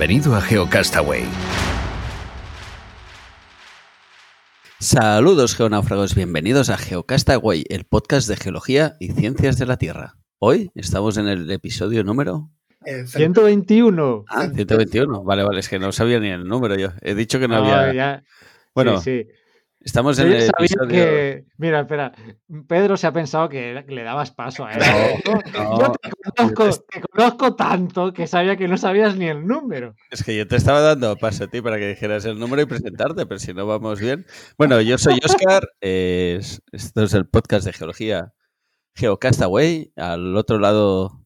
Bienvenido a GeoCastaway. Saludos geonáufragos, bienvenidos a GeoCastaway, el podcast de geología y ciencias de la Tierra. Hoy estamos en el episodio número 121. Ah, 121. Vale, vale, es que no sabía ni el número yo. He dicho que no, había. ya. Bueno, Sí, sí. Estamos en el episodio. que- Mira, espera. Pedro se ha pensado que, le dabas paso a él. No, Yo te conozco, te conozco tanto que sabía que no sabías ni el número. Es que yo te estaba dando paso a ti para que dijeras el número y presentarte, pero si no vamos bien. Bueno, yo soy Oscar, eh, es- esto es el podcast de geología GeoCastaway. Al otro lado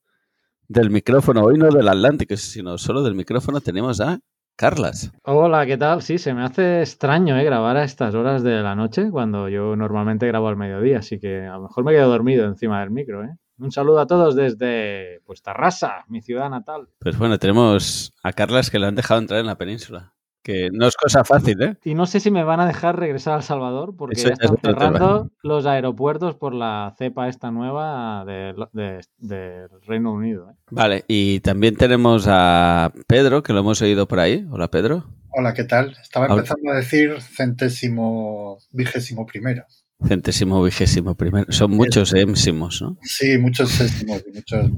del micrófono, hoy no del Atlántico, sino solo del micrófono, tenemos a Carlas. Hola, ¿qué tal? Sí, se me hace extraño ¿eh? grabar a estas horas de la noche cuando yo normalmente grabo al mediodía, así que a lo mejor me quedo dormido encima del micro. ¿eh? Un saludo a todos desde pues, Tarrasa, mi ciudad natal. Pues bueno, tenemos a Carlas que le han dejado entrar en la península. Que no es cosa fácil, ¿eh? Y no sé si me van a dejar regresar a El Salvador porque Eso ya ya es están tema. cerrando los aeropuertos por la cepa esta nueva de- de- del Reino Unido. ¿eh? Vale, y también tenemos a Pedro, que lo hemos oído por ahí. Hola, Pedro. Hola, ¿qué tal? Estaba Hola. empezando a decir centésimo, vigésimo primero. Centésimo, vigésimo primero. Son muchos émsimos, ¿no? Sí, muchos césimos y muchos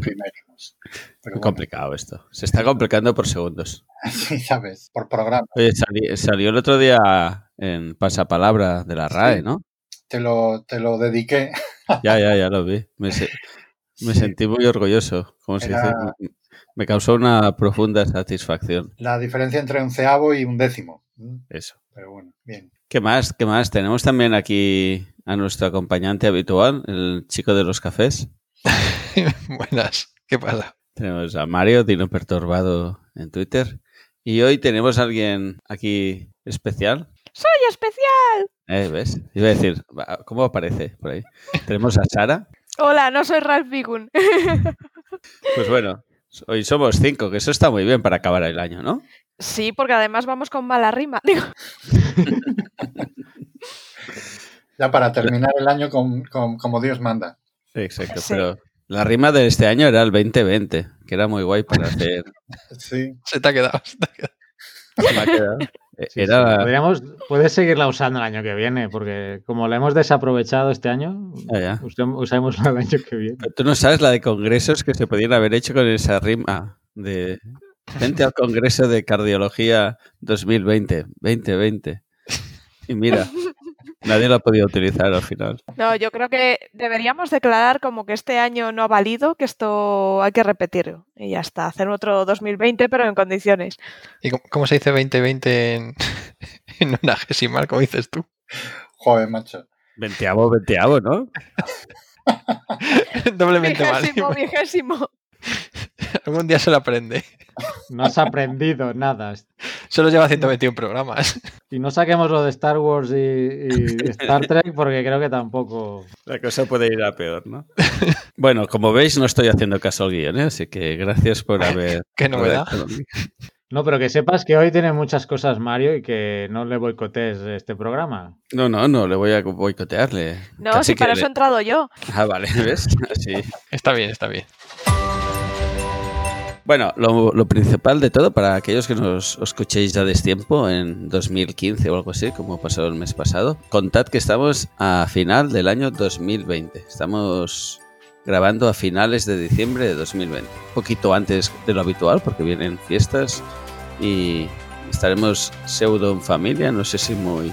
primerimos. Pero Muy bueno, complicado esto. Se está complicando por segundos. sí, sabes, por programa. Oye, salió el otro día en Pasapalabra de la RAE, ¿no? Te lo, te lo dediqué. Ya, ya, ya lo vi. Me, se- me Sí. sentí muy orgulloso. Como se Era- dice, me- causó una profunda satisfacción. La diferencia entre un ceavo y un décimo. Mm, Eso. Pero bueno, bien. ¿Qué más? ¿Qué más? Tenemos también aquí a nuestro acompañante habitual, el chico de los cafés. Buenas, ¿qué pasa? Tenemos a Mario, Dino Perturbado en Twitter. Y hoy tenemos a alguien aquí especial. ¡Soy especial! Eh, ¿Ves? Iba a decir, ¿cómo aparece por ahí? Tenemos a Sara. Hola, no soy Ralph Bigun. Pues bueno, hoy somos cinco, que eso está muy bien para acabar el año, ¿no? sí, porque además vamos con mala rima. Digo, Ya para terminar el año con, con- como Dios manda. Exacto, Sí. pero la rima de este año era el 2020, que era muy guay para hacer. Sí, Se te ha quedado. se te ha quedado. Se me ha quedado. Eh, Sí, Era sí. Podríamos, puedes seguirla usando el año que viene, porque como la hemos desaprovechado este año, usémosla el año que viene. Pero Tú no sabes la de congresos que se podían haber hecho con esa rima de gente al Congreso de Cardiología 2020, 2020. Y mira, nadie lo ha podido utilizar al final. no, yo creo que deberíamos declarar como que este año no ha valido, que esto hay que repetirlo. Y ya está, hacer otro 2020, pero en condiciones. ¿Y cómo, cómo se dice 2020 en, en una gesimal, como dices tú? joder, macho. Veinteavo, veinteavo, ¿no? Doblemente mal. Vigésimo, vigésimo. Algún día se lo aprende. No has aprendido nada. Solo lleva 121 programas. Y no saquemos lo de Star Wars y, y Star Trek, porque creo que tampoco. La cosa puede ir a peor, ¿no? Bueno, como veis, no estoy haciendo caso al guion, ¿eh? así que gracias por haber... Qué novedad. No, pero que sepas que hoy tiene muchas cosas Mario y que no le boicotees este programa. No, no, no, le voy a boicotearle. No, Casi si para eso he entrado yo. Ah, vale, ¿ves? Así. Está bien, está bien. Bueno, lo, principal de todo, para aquellos que nos escuchéis ya destiempo, en 2015 o algo así, como pasó el mes pasado, contad que estamos a final del año 2020. Estamos grabando a finales de diciembre de 2020. Un poquito antes de lo habitual, porque vienen fiestas y estaremos pseudo en familia, no sé si muy,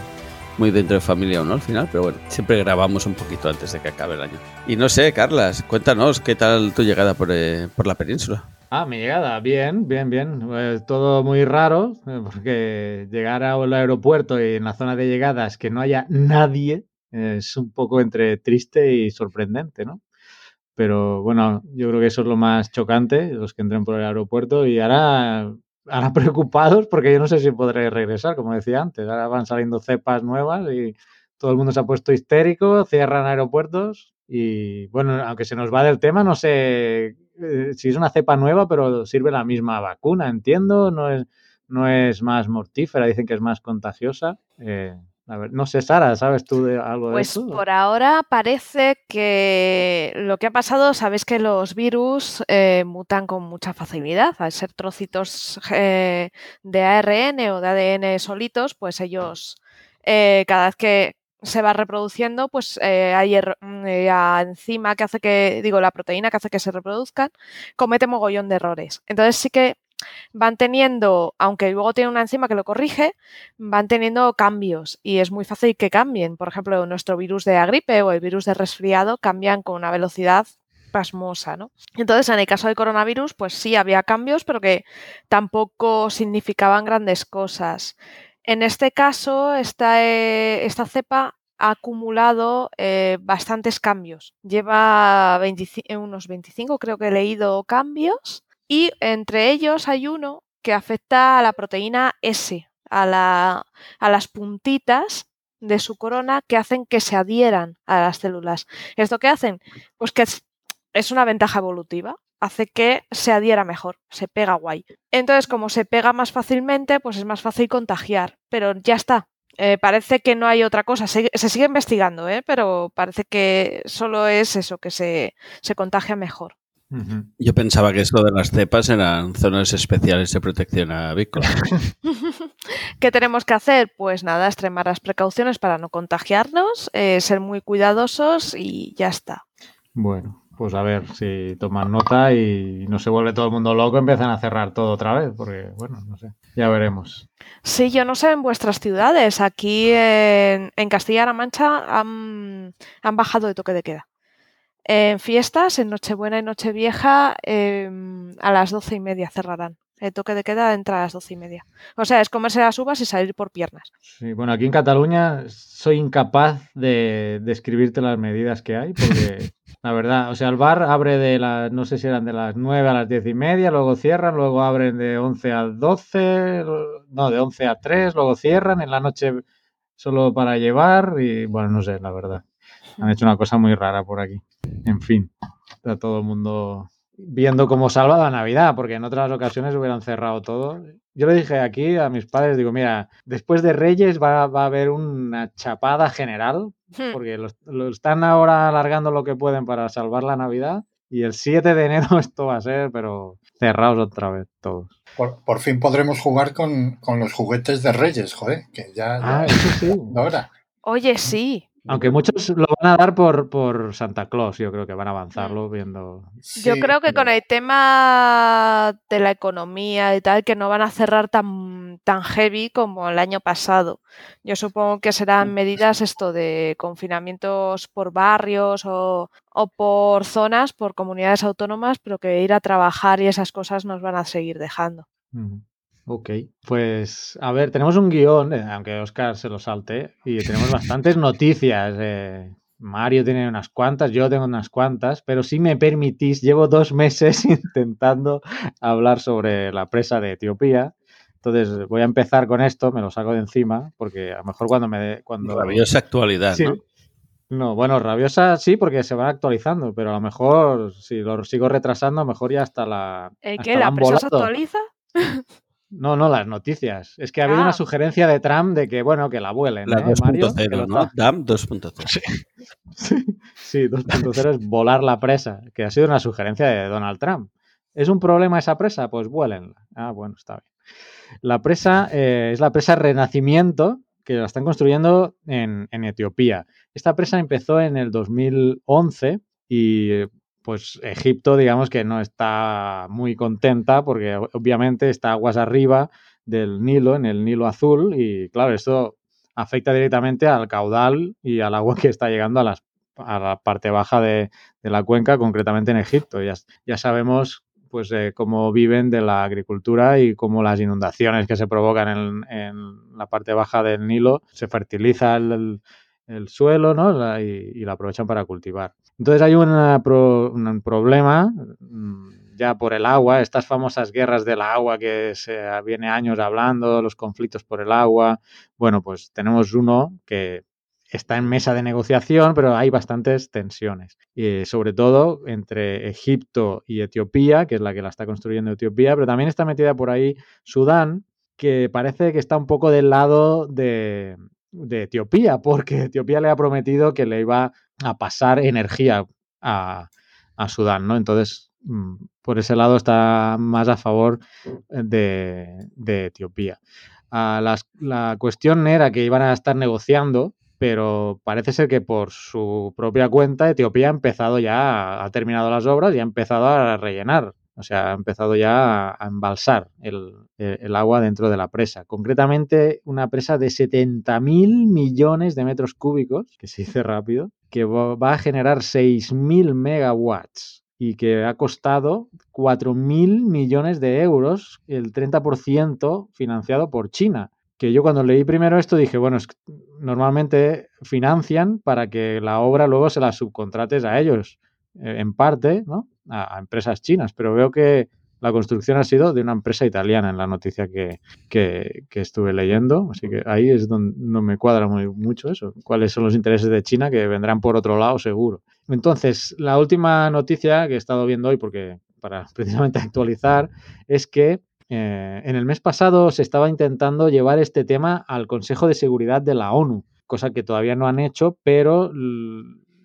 muy dentro de familia o no al final, pero bueno, siempre grabamos un poquito antes de que acabe el año. Y no sé, Carlas, cuéntanos qué tal tu llegada por, eh, por la península. Ah, mi llegada, bien, bien, bien. Eh, todo muy raro, eh, porque llegar al aeropuerto y en la zona de llegadas que no haya nadie Es un poco entre triste y sorprendente, ¿no? Pero bueno, yo creo que eso es lo más chocante, los que entren por el aeropuerto y ahora, ahora preocupados porque yo no sé si podré regresar, como decía antes. Ahora van saliendo cepas nuevas y todo el mundo se ha puesto histérico, cierran aeropuertos y bueno, aunque se nos va del tema, no sé eh, si es una cepa nueva, pero sirve la misma vacuna, entiendo, no es, no es más mortífera, dicen que es más contagiosa. Eh, a ver, no sé, Sara, ¿sabes tú de algo de Pues eso? por ahora parece que lo que ha pasado, sabes que los virus eh, mutan con mucha facilidad. Al ser trocitos eh, de ARN o de ADN solitos, pues ellos eh, cada vez que se va reproduciendo, pues eh, hay er- mm, eh, la enzima que hace que, digo, la proteína que hace que se reproduzcan, comete mogollón de errores. Entonces sí que van teniendo, aunque luego tiene una enzima que lo corrige, van teniendo cambios y es muy fácil que cambien. Por ejemplo, nuestro virus de la gripe o el virus de resfriado cambian con una velocidad pasmosa, ¿no? Entonces, en el caso del coronavirus, pues sí había cambios, pero que tampoco significaban grandes cosas. En este caso, esta, eh, cepa ha acumulado eh, bastantes cambios. Lleva 25 eh, unos 25, creo que he leído, cambios y entre ellos hay uno que afecta a la proteína S, a, la, a las puntitas de su corona que hacen que se adhieran a las células. ¿Esto qué hacen? Pues que es una ventaja evolutiva hace que se adhiera mejor, se pega guay. Entonces, como se pega más fácilmente, pues es más fácil contagiar, pero ya está. Eh, parece que no hay otra cosa, se, se sigue investigando, ¿eh? pero parece que solo es eso, que se, se contagia mejor. Yo pensaba que esto de las cepas eran zonas especiales de protección avícola. ¿Qué tenemos que hacer? Pues nada, extremar las precauciones para no contagiarnos, eh, ser muy cuidadosos y ya está. Bueno, pues a ver si toman nota y no se vuelve todo el mundo loco, empiezan a cerrar todo otra vez, porque bueno, no sé, ya veremos. Sí, yo no sé en vuestras ciudades. Aquí en, Castilla-La Mancha han, bajado de toque de queda. En fiestas, en Nochebuena y Nochevieja, eh, a las doce y media cerrarán. El toque de queda entra a las doce y media. O sea, es comerse las uvas y salir por piernas. Sí, bueno, aquí en Cataluña soy incapaz de describirte las medidas que hay, porque la verdad, o sea, el bar abre de las, no sé si eran de las 9 a las 10 y media, luego cierran, luego abren de 11 a 12, no, de 11 a 3, luego cierran, en la noche solo para llevar y bueno, no sé, la verdad. Han hecho una cosa muy rara por aquí. En fin, está todo el mundo viendo cómo salva la Navidad, porque en otras ocasiones hubieran cerrado todo. Yo le dije aquí a mis padres, digo, mira, después de Reyes va, va a haber una chapada general, Hmm. porque lo, lo están ahora alargando lo que pueden para salvar la Navidad. Y el 7 de enero esto va a ser, pero cerrados otra vez todos. Por, por fin podremos jugar con, con los juguetes de Reyes, joder, que ya, ya Ah, eso sí. ahora. Oye, sí. Aunque muchos lo van a dar por, por Santa Claus, yo creo que van a avanzarlo viendo. Yo creo que con el tema de la economía y tal, que no van a cerrar tan, tan heavy como el año pasado. Yo supongo que serán medidas esto de confinamientos por barrios o, o por zonas, por comunidades autónomas, pero que ir a trabajar y esas cosas nos van a seguir dejando. Ok, pues a ver, tenemos un guion, eh, aunque Oscar se lo salte, y tenemos bastantes noticias. eh, Mario tiene unas cuantas, yo tengo unas cuantas, pero si me permitís, llevo dos meses intentando hablar sobre la presa de Etiopía. Entonces voy a empezar con esto, me lo saco de encima, porque a lo mejor cuando me dé- cuando Rabiosa actualidad, Sí. ¿no? No, bueno, rabiosa sí, porque se van actualizando, pero a lo mejor si lo sigo retrasando, a lo mejor ya hasta la. ¿El hasta qué? la ¿La han prensa se actualiza? No, no, las noticias. Es que ha habido Ah. una sugerencia de Trump de que, bueno, que la vuelen. La ¿eh, Mario? Que 2.0, lo ¿no? DAM 2.0. Sí, sí, 2.0 es volar la presa, que ha sido una sugerencia de Donald Trump. ¿Es un problema esa presa? Pues vuélenla. Ah, bueno, está bien. La presa eh, es la presa Renacimiento, que la están construyendo en, en Etiopía. Esta presa empezó en el 2011 y pues Egipto, digamos que no está muy contenta porque obviamente está aguas arriba del Nilo, en el Nilo Azul, y claro, esto afecta directamente al caudal y al agua que está llegando a, las, la parte baja de, la cuenca, concretamente en Egipto. Ya, sabemos pues eh, cómo viven de la agricultura y cómo las inundaciones que se provocan en, la parte baja del Nilo se fertiliza el, el suelo ¿no? La- y, y la aprovechan para cultivar. Entonces hay un problema mm, ya por el agua, estas famosas guerras del agua que se viene años hablando, los conflictos por el agua. Bueno, pues tenemos uno que está en mesa de negociación, pero hay bastantes tensiones. Y sobre todo entre Egipto y Etiopía, que es la que la está construyendo Etiopía, pero también está metida por ahí Sudán, que parece que está un poco del lado de, de Etiopía, porque Etiopía le ha prometido que le iba a pasar energía a, Sudán, ¿no? Entonces, mm, por ese lado está más a favor de, de Etiopía. Ah, la cuestión era que iban a estar negociando, pero parece ser que por su propia cuenta Etiopía ha empezado ya, ha terminado las obras y ha empezado a rellenar. O sea, ha empezado ya a, embalsar el, eh, el agua dentro de la presa. Concretamente, una presa de 70.000 millones de metros cúbicos, que se dice rápido, que va a generar 6.000 megawatts y que ha costado 4.000 millones de euros, el 30% financiado por China. Que yo cuando leí primero esto dije, bueno, es que normalmente financian para que la obra luego se la subcontrates a ellos, eh, en parte, ¿no? A empresas chinas, pero veo que la construcción ha sido de una empresa italiana en la noticia que, que, estuve leyendo, así que ahí es donde no me cuadra muy, mucho eso, cuáles son los intereses de China que vendrán por otro lado seguro. Entonces, la última noticia que he estado viendo hoy, porque para precisamente actualizar, es que eh, en el mes pasado se estaba intentando llevar este tema al Consejo de Seguridad de la ONU, cosa que todavía no han hecho, pero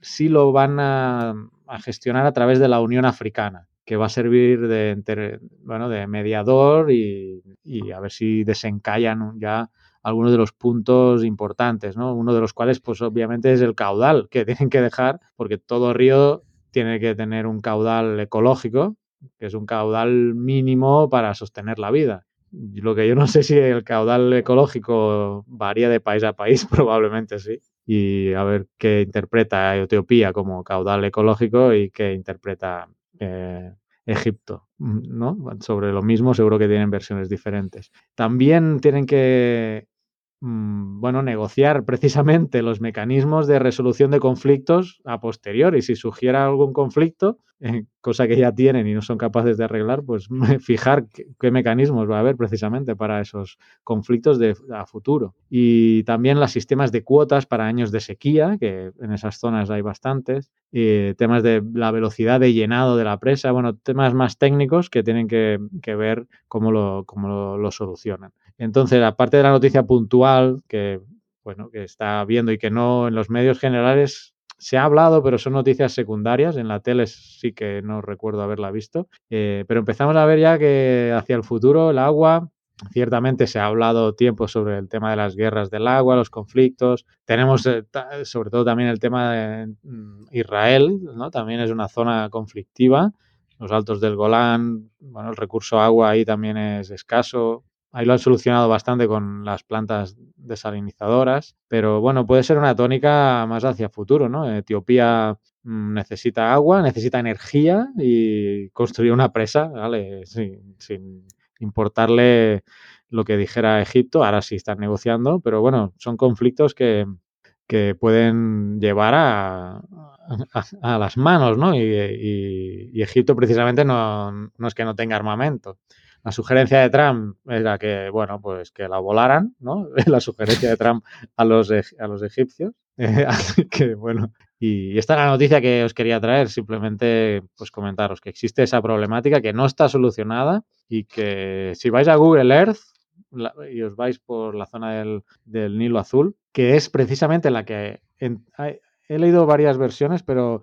sí lo van a gestionar a través de la Unión Africana, que va a servir de, bueno, de mediador y, y a ver si desencallan ya algunos de los puntos importantes, ¿no? Uno de los cuales, pues obviamente, es el caudal que tienen que dejar, porque todo río tiene que tener un caudal ecológico, que es un caudal mínimo para sostener la vida. Lo que yo no sé si el caudal ecológico varía de país a país, probablemente sí. Y a ver qué interpreta Etiopía como caudal ecológico y qué interpreta eh, Egipto, ¿no? Sobre lo mismo seguro que tienen versiones diferentes. También tienen que bueno, negociar precisamente los mecanismos de resolución de conflictos a posteriori. Si surgiera algún conflicto, eh, cosa que ya tienen y no son capaces de arreglar, pues fijar qué, mecanismos va a haber precisamente para esos conflictos de, a futuro. Y también los sistemas de cuotas para años de sequía, que en esas zonas hay bastantes, eh, temas de la velocidad de llenado de la presa, bueno, temas más técnicos que tienen que, que ver cómo lo, cómo lo, lo solucionan. Entonces, aparte de la noticia puntual que, bueno, que está viendo y que no en los medios generales se ha hablado, pero son noticias secundarias. En la tele sí que no recuerdo haberla visto. Eh, pero empezamos a ver ya que hacia el futuro el agua, ciertamente se ha hablado tiempo sobre el tema de las guerras del agua, los conflictos. Tenemos eh, sobre todo también el tema de mm, Israel, ¿no? También es una zona conflictiva. Los altos del Golán, bueno, el recurso agua ahí también es escaso. Ahí lo han solucionado bastante con las plantas desalinizadoras, pero bueno, puede ser una tónica más hacia futuro, ¿no? Etiopía mm, necesita agua, necesita energía y construir una presa, ¿vale? Sin, importarle lo que dijera Egipto, ahora sí están negociando, pero bueno, son conflictos que, que pueden llevar a, a, las manos, ¿no? Y, y, y Egipto precisamente no, no es que no tenga armamento. La sugerencia de Trump era que, bueno, pues que la volaran, ¿no? La sugerencia de Trump a los, a los egipcios. Eh, así que, bueno, y esta es la noticia que os quería traer, simplemente pues comentaros que existe esa problemática que no está solucionada y que si vais a Google Earth la- y os vais por la zona del, del Nilo Azul, que es precisamente la que en- he leído varias versiones, pero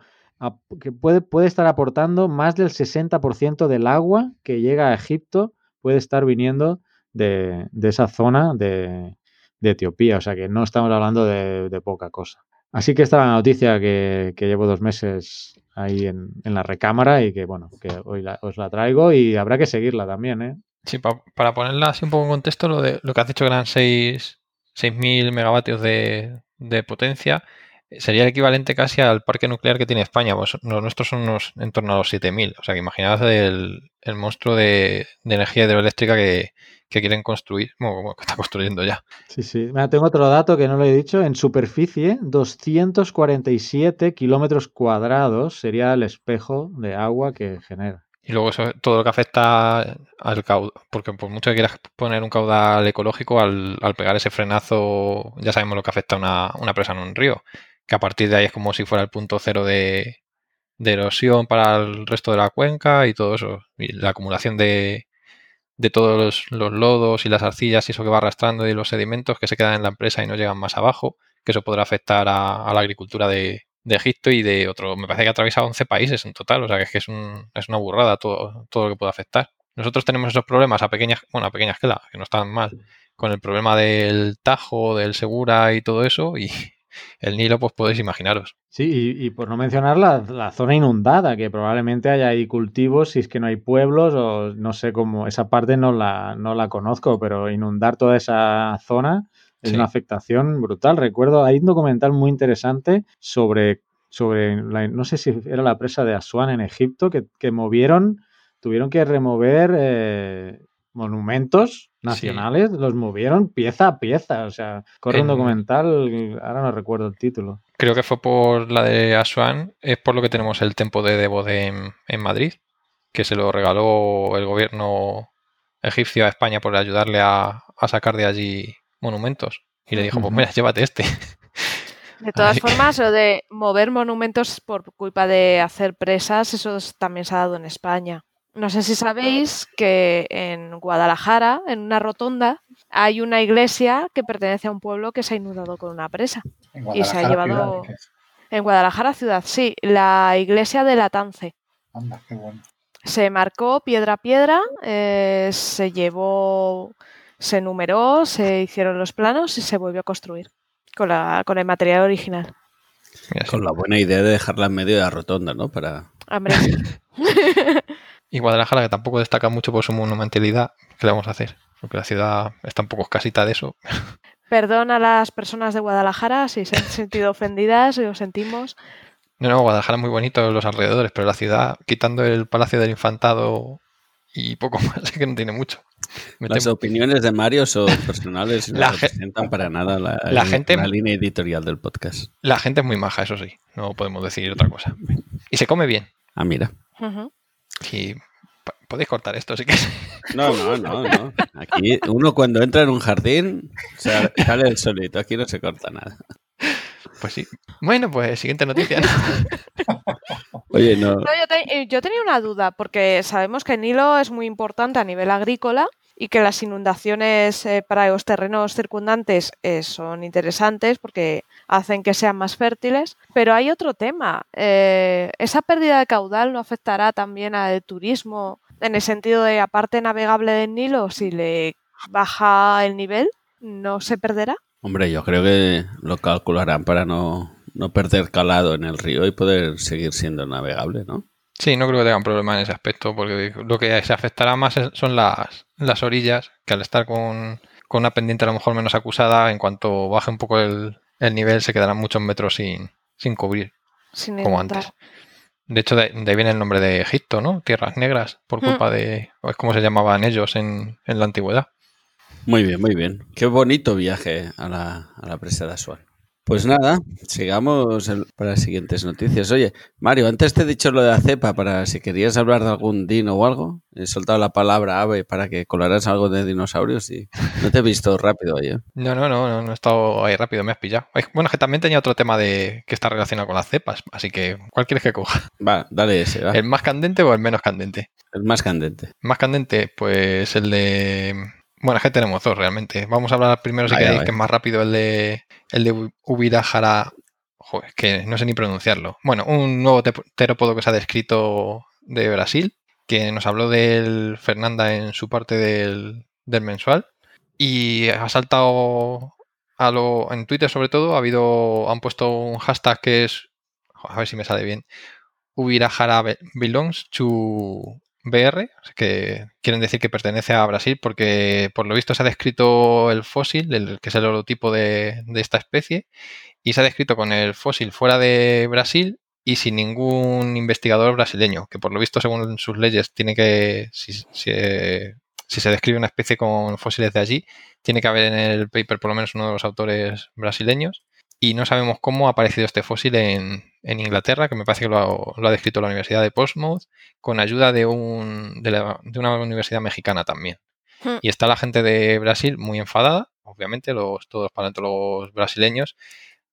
que puede, puede estar aportando más del 60% del agua que llega a Egipto, puede estar viniendo de, de esa zona de, de Etiopía, o sea que no estamos hablando de, poca cosa. Así que esta es la noticia que, que llevo dos meses ahí en, en la recámara y que, bueno, que hoy la- os la traigo y habrá que seguirla también, ¿eh? Sí, pa- para ponerla así un poco en contexto, lo, de, lo que has dicho que eran 6 6.000 megavatios de, de potencia, sería el equivalente casi al parque nuclear que tiene España. Pues los nuestros son unos en torno a los 7.000. O sea que imaginaos el, el monstruo de, de energía hidroeléctrica que, que quieren construir, bueno, que está construyendo ya. Sí, sí. Mira, tengo otro dato que no lo he dicho. En superficie, 247 kilómetros cuadrados sería el espejo de agua que genera. Y luego eso, todo lo que afecta al caudal, porque por mucho que quieras poner un caudal ecológico, al, al pegar ese frenazo, ya sabemos lo que afecta a una, una presa en un río, que a partir de ahí es como si fuera el punto cero de, de erosión para el resto de la cuenca y todo eso. Y la acumulación de, de todos los, los lodos y las arcillas y eso que va arrastrando y los sedimentos que se quedan en la empresa y no llegan más abajo, que eso podrá afectar a, a la agricultura de, de Egipto y de otro. Me parece que ha atravesado 11 países en total, o sea que es que es, un, es una burrada todo, todo lo que puede afectar. Nosotros tenemos esos problemas a pequeñas, bueno, a pequeñas escala, que no están mal, con el problema del Tajo, del Segura y todo eso, y el Nilo, pues podéis imaginaros. Sí, y, y por no mencionar la, la zona inundada, que probablemente haya ahí cultivos, si es que no hay pueblos, o no sé cómo, esa parte no la, no la conozco, pero inundar toda esa zona es Sí. una afectación brutal. Recuerdo, hay un documental muy interesante sobre, sobre la- no sé si era la presa de Asuán en Egipto, que, que movieron, tuvieron que remover eh, monumentos nacionales, los movieron pieza a pieza. O sea, corre un En- documental, ahora no recuerdo el título. Creo que fue por la de Asuán, es por lo que tenemos el Tempo de Debo en, en Madrid, que se lo regaló el gobierno egipcio a España por ayudarle a, a sacar de allí monumentos. Y le dijo, pues mira, llévate este. De todas Ay. formas, lo de mover monumentos por culpa de hacer presas, eso es- también se ha dado en España. No sé si sabéis que en Guadalajara, en una rotonda, hay una iglesia que pertenece a un pueblo que se ha inundado con una presa. En Y se ha Guadalajara, llevado- ciudad, En Guadalajara ciudad, sí, la iglesia de la Tance. Anda, qué bueno. Se marcó piedra a piedra, eh, se llevó, se numeró, se hicieron los planos y se volvió a construir con, la, con el material original. Con la buena idea de dejarla en medio de la rotonda, ¿no? Para... Hombre. Y Guadalajara, que tampoco destaca mucho por su monumentalidad, ¿qué le vamos a hacer? Porque la ciudad está un poco escasita de eso. Perdón a las personas de Guadalajara si se han sentido ofendidas, lo sentimos. No, no, Guadalajara es muy bonito los alrededores, pero la ciudad, quitando el Palacio del Infantado y poco más, es que no tiene mucho. Me Las temo- opiniones de Mario son personales y no representan para nada la, la gente- la línea editorial del podcast. La gente es muy maja, eso sí, no podemos decir otra cosa. Y se come bien. Ah, mira. Y podéis cortar esto si queréis. No, no, no, no. Aquí uno cuando entra en un jardín sale el solito. Aquí no se corta nada. Pues sí. Bueno, pues siguiente noticia. ¿no? Oye, no. No, yo, te- eh, yo tenía una duda, porque sabemos que el Nilo es muy importante a nivel agrícola y que las inundaciones eh, para los terrenos circundantes eh, son interesantes porque hacen que sean más fértiles. Pero hay otro tema. eh, ¿Esa pérdida de caudal no afectará también al turismo en el sentido de, aparte navegable del Nilo, si le baja el nivel, no se perderá? Hombre, yo creo que lo calcularán para no, no perder calado en el río y poder seguir siendo navegable, ¿no? Sí, no creo que tengan problema en ese aspecto, porque lo que se afectará más son las, las orillas, que al estar con, con una pendiente a lo mejor menos acusada, en cuanto baje un poco el, el nivel, se quedarán muchos metros sin, sin cubrir, Sin como antes. De hecho, de, de ahí viene el nombre de Egipto, ¿no? Tierras negras, por Mm. culpa de... o es como se llamaban ellos en, en la antigüedad. Muy bien, muy bien. Qué bonito viaje a la, a la presa de Asuán. Pues nada, sigamos para las siguientes noticias. Oye, Mario, antes te he dicho lo de la cepa para si querías hablar de algún dino o algo. He soltado la palabra ave para que colaras algo de dinosaurios y no te he visto rápido, oye. No, no, no, no, no he estado ahí rápido, me has pillado. Bueno, es que también tenía otro tema de que está relacionado con las cepas, así que ¿cuál quieres que coja? Va, dale ese, va. ¿El más candente o el menos candente? El más candente. Más candente, pues el de. Bueno, es que tenemos dos realmente. Vamos a hablar primero, si queréis, que es más rápido, el de el de Ubirajara. Joder, que no sé ni pronunciarlo. Bueno, un nuevo te- terópodo que se ha descrito de Brasil, que nos habló del Fernanda en su parte del, del mensual. Y ha saltado a lo, en Twitter sobre todo, ha habido, han puesto un hashtag que es, a ver si me sale bien, Ubirajara be- belongs to BR, que quieren decir que pertenece a Brasil porque por lo visto se ha descrito el fósil, el, que es el holotipo de, de esta especie, y se ha descrito con el fósil fuera de Brasil y sin ningún investigador brasileño, que por lo visto según sus leyes tiene que, si, si, si se describe una especie con fósiles de allí, tiene que haber en el paper por lo menos uno de los autores brasileños y no sabemos cómo ha aparecido este fósil en, Inglaterra, que me parece que lo ha, descrito la Universidad de Portsmouth, con ayuda de, un, de, una universidad mexicana también. Hmm. Y está la gente de Brasil muy enfadada, obviamente, los, todos los paleontólogos brasileños,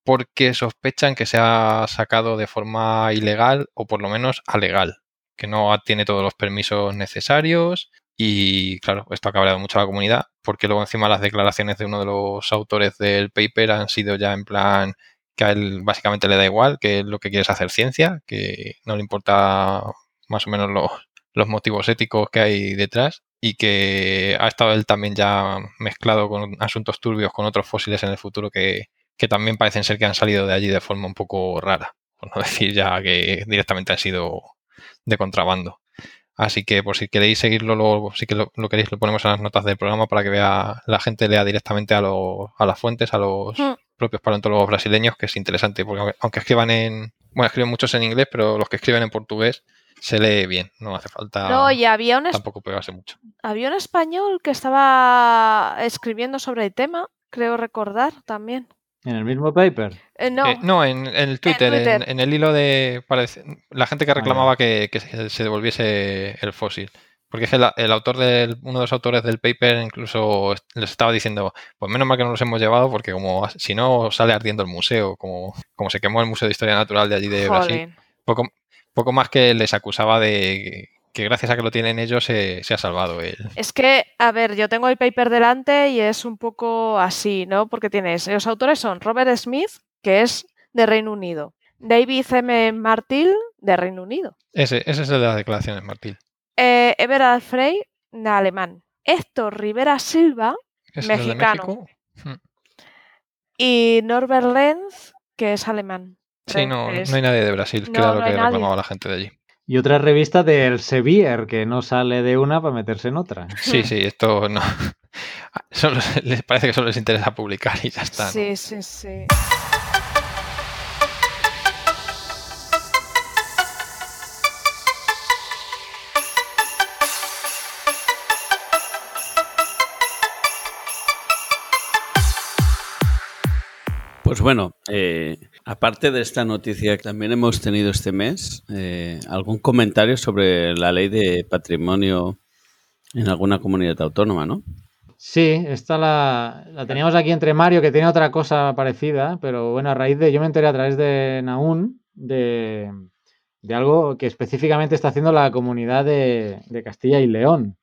porque sospechan que se ha sacado de forma ilegal o por lo menos alegal, que no tiene todos los permisos necesarios y claro, esto ha cabreado mucho a la comunidad porque luego encima las declaraciones de uno de los autores del paper han sido ya en plan que a él básicamente le da igual, que lo que quiere es hacer ciencia, que no le importa más o menos los, los motivos éticos que hay detrás y que ha estado él también ya mezclado con asuntos turbios con otros fósiles en el futuro que, que también parecen ser que han salido de allí de forma un poco rara, por no decir ya que directamente han sido de contrabando. Así que por si queréis seguirlo, lo, si que lo, queréis, lo ponemos en las notas del programa para que vea la gente lea directamente a, a las fuentes, a los mm. Propios paleontólogos brasileños, que es interesante, porque aunque escriban en, bueno, escriben muchos en inglés, pero los que escriben en portugués se lee bien, no hace falta no, y había un tampoco pegarse mucho. Había un español que estaba escribiendo sobre el tema, creo recordar también. ¿En el mismo paper? Eh, no. Eh, no, en, el Twitter, en, el hilo de. la gente que ah, reclamaba que, se devolviese el fósil. Porque es el, autor del, uno de los autores del paper incluso les estaba diciendo, pues menos mal que no los hemos llevado, porque como si no sale ardiendo el museo, como, como se quemó el Museo de Historia Natural de allí de Brasil. Poco, poco más que les acusaba de que gracias a que lo tienen ellos se, ha salvado él. Es que, a ver, yo tengo el paper delante y es un poco así, ¿no? Porque tienes, los autores son Robert Smith, que es de Reino Unido, David M. Martil, de Reino Unido. Ese, ese es el de las declaraciones, Martil. Eh, Everard Frey, de alemán. Héctor Rivera Silva, mexicano. Hmm. Y Norbert Lenz, que es alemán. Sí, no, no hay nadie de Brasil, lo que reclamaba la gente de allí. Y otra revista del Sevier, que no sale de una para meterse en otra. Sí, sí, esto no. les parece que solo les interesa publicar y ya está. Sí, sí, sí. Pues bueno, eh, aparte de esta noticia que también hemos tenido este mes, eh, ¿algún comentario sobre la ley de patrimonio en alguna comunidad autónoma, no? Sí, esta la, teníamos aquí entre Mario, que tiene otra cosa parecida, pero bueno, a raíz de, yo me enteré a través de Naun de, algo que específicamente está haciendo la comunidad de, Castilla y León,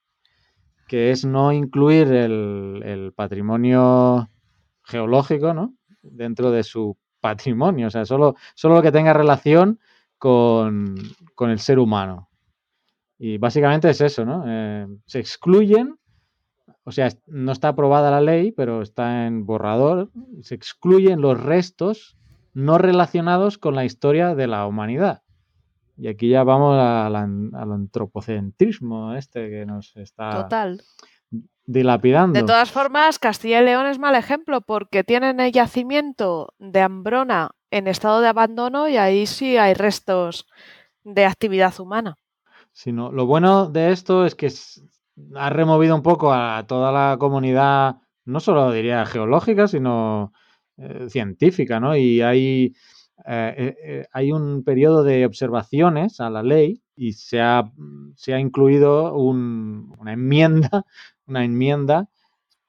que es no incluir el, el patrimonio geológico, ¿no? Dentro de su patrimonio, o sea, solo, solo lo que tenga relación con, el ser humano. Y básicamente es eso, ¿no? Eh, se excluyen, o sea, no está aprobada la ley, pero está en borrador, se excluyen los restos no relacionados con la historia de la humanidad. Y aquí ya vamos al antropocentrismo este que nos está... Total dilapidando. De todas formas, Castilla y León es mal ejemplo porque tienen el yacimiento de Ambrona en estado de abandono y ahí sí hay restos de actividad humana. Sino, lo bueno de esto es que ha removido un poco a toda la comunidad, no solo diría geológica, sino eh, científica, ¿no? Y hay, eh, eh, hay un periodo de observaciones a la ley y se ha, se ha incluido una enmienda una enmienda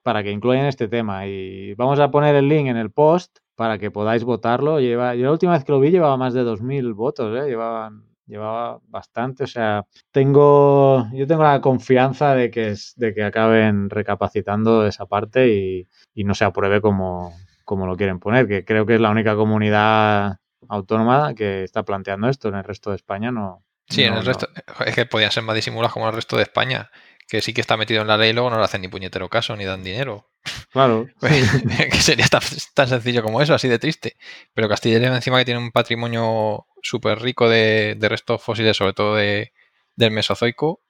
para que incluyan este tema. Y vamos a poner el link en el post para que podáis votarlo. Lleva, yo la última vez que lo vi llevaba más de 2.000 votos, ¿eh? Llevaban, llevaba bastante. O sea, tengo, yo tengo la confianza de que, de que acaben recapacitando esa parte y, no se apruebe como, como lo quieren poner, que creo que es la única comunidad autónoma que está planteando esto. En el resto de España no. Sí, en el resto, es que podían ser más disimulados como el resto de España que sí que está metido en la ley luego no le hacen ni puñetero caso ni dan dinero. Claro. que sería tan, sencillo como eso, así de triste. Pero Castilla y León encima que tiene un patrimonio súper rico de, restos fósiles, sobre todo de, del Mesozoico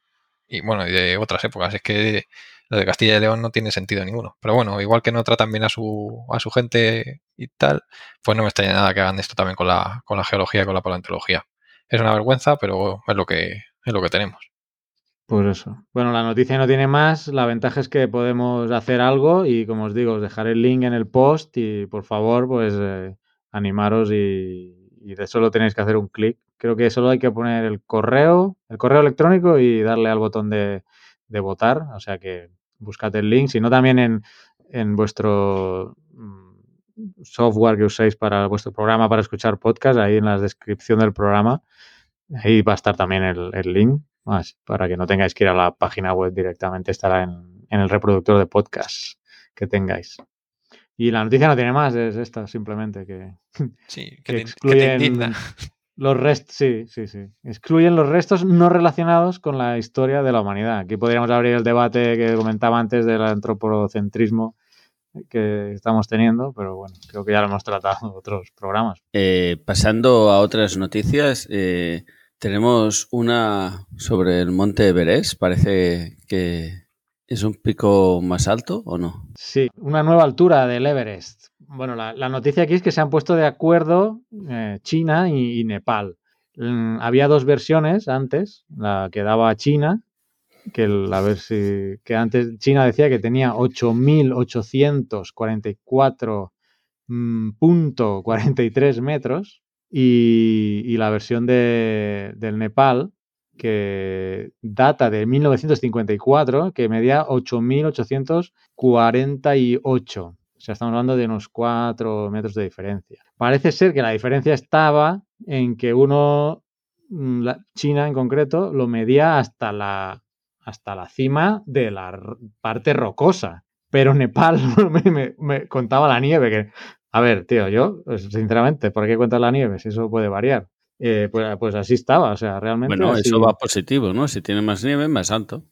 y bueno, y de otras épocas. Es que lo de Castilla y León no tiene sentido ninguno. Pero bueno, igual que no tratan bien a su, a su gente y tal, pues no me extraña nada que hagan esto también con la, con la geología y con la paleontología. Es una vergüenza, pero es lo que, es lo que tenemos. Pues eso. Bueno, la noticia no tiene más. La ventaja es que podemos hacer algo y, como os digo, os dejaré el link en el post y, por favor, pues eh, animaros y, de solo tenéis que hacer un clic. Creo que solo hay que poner el correo, el correo electrónico y darle al botón de, de votar. O sea que buscad el link, si no también en, en vuestro mm, software que uséis para vuestro programa para escuchar podcast, ahí en la descripción del programa, ahí va a estar también el, el link, más, para que no tengáis que ir a la página web directamente, estará en, en el reproductor de podcast que tengáis. Y la noticia no tiene más, es esta, simplemente que, Sí, que que, te, que te excluyen los restos, sí, sí, sí. Excluyen los restos no relacionados con la historia de la humanidad. Aquí podríamos abrir el debate que comentaba antes del antropocentrismo que estamos teniendo, pero bueno, creo que ya lo hemos tratado en otros programas. Eh, pasando a otras noticias, eh, tenemos una sobre el monte Everest. Parece que es un pico más alto o no. Sí, una nueva altura del Everest. Bueno, la, noticia aquí es que se han puesto de acuerdo eh, China y, Nepal. Mm, había dos versiones antes, la que daba China, que el- a ver si que antes China decía que tenía 8.844 mm, punto 43 metros y, la versión de, del Nepal que data de 1954 que medía 8.848. O sea, estamos hablando de unos 4 metros de diferencia. Parece ser que la diferencia estaba en que uno, mm, China en concreto, lo medía hasta la, hasta la cima de la parte rocosa. Pero Nepal me contaba la nieve. Que, a ver, tío, yo, pues, sinceramente, ¿por qué cuentas la nieve? Si eso puede variar. Eh, pues, pues así estaba, o sea, realmente. Bueno, así- eso va positivo, ¿no? Si tiene más nieve, más alto.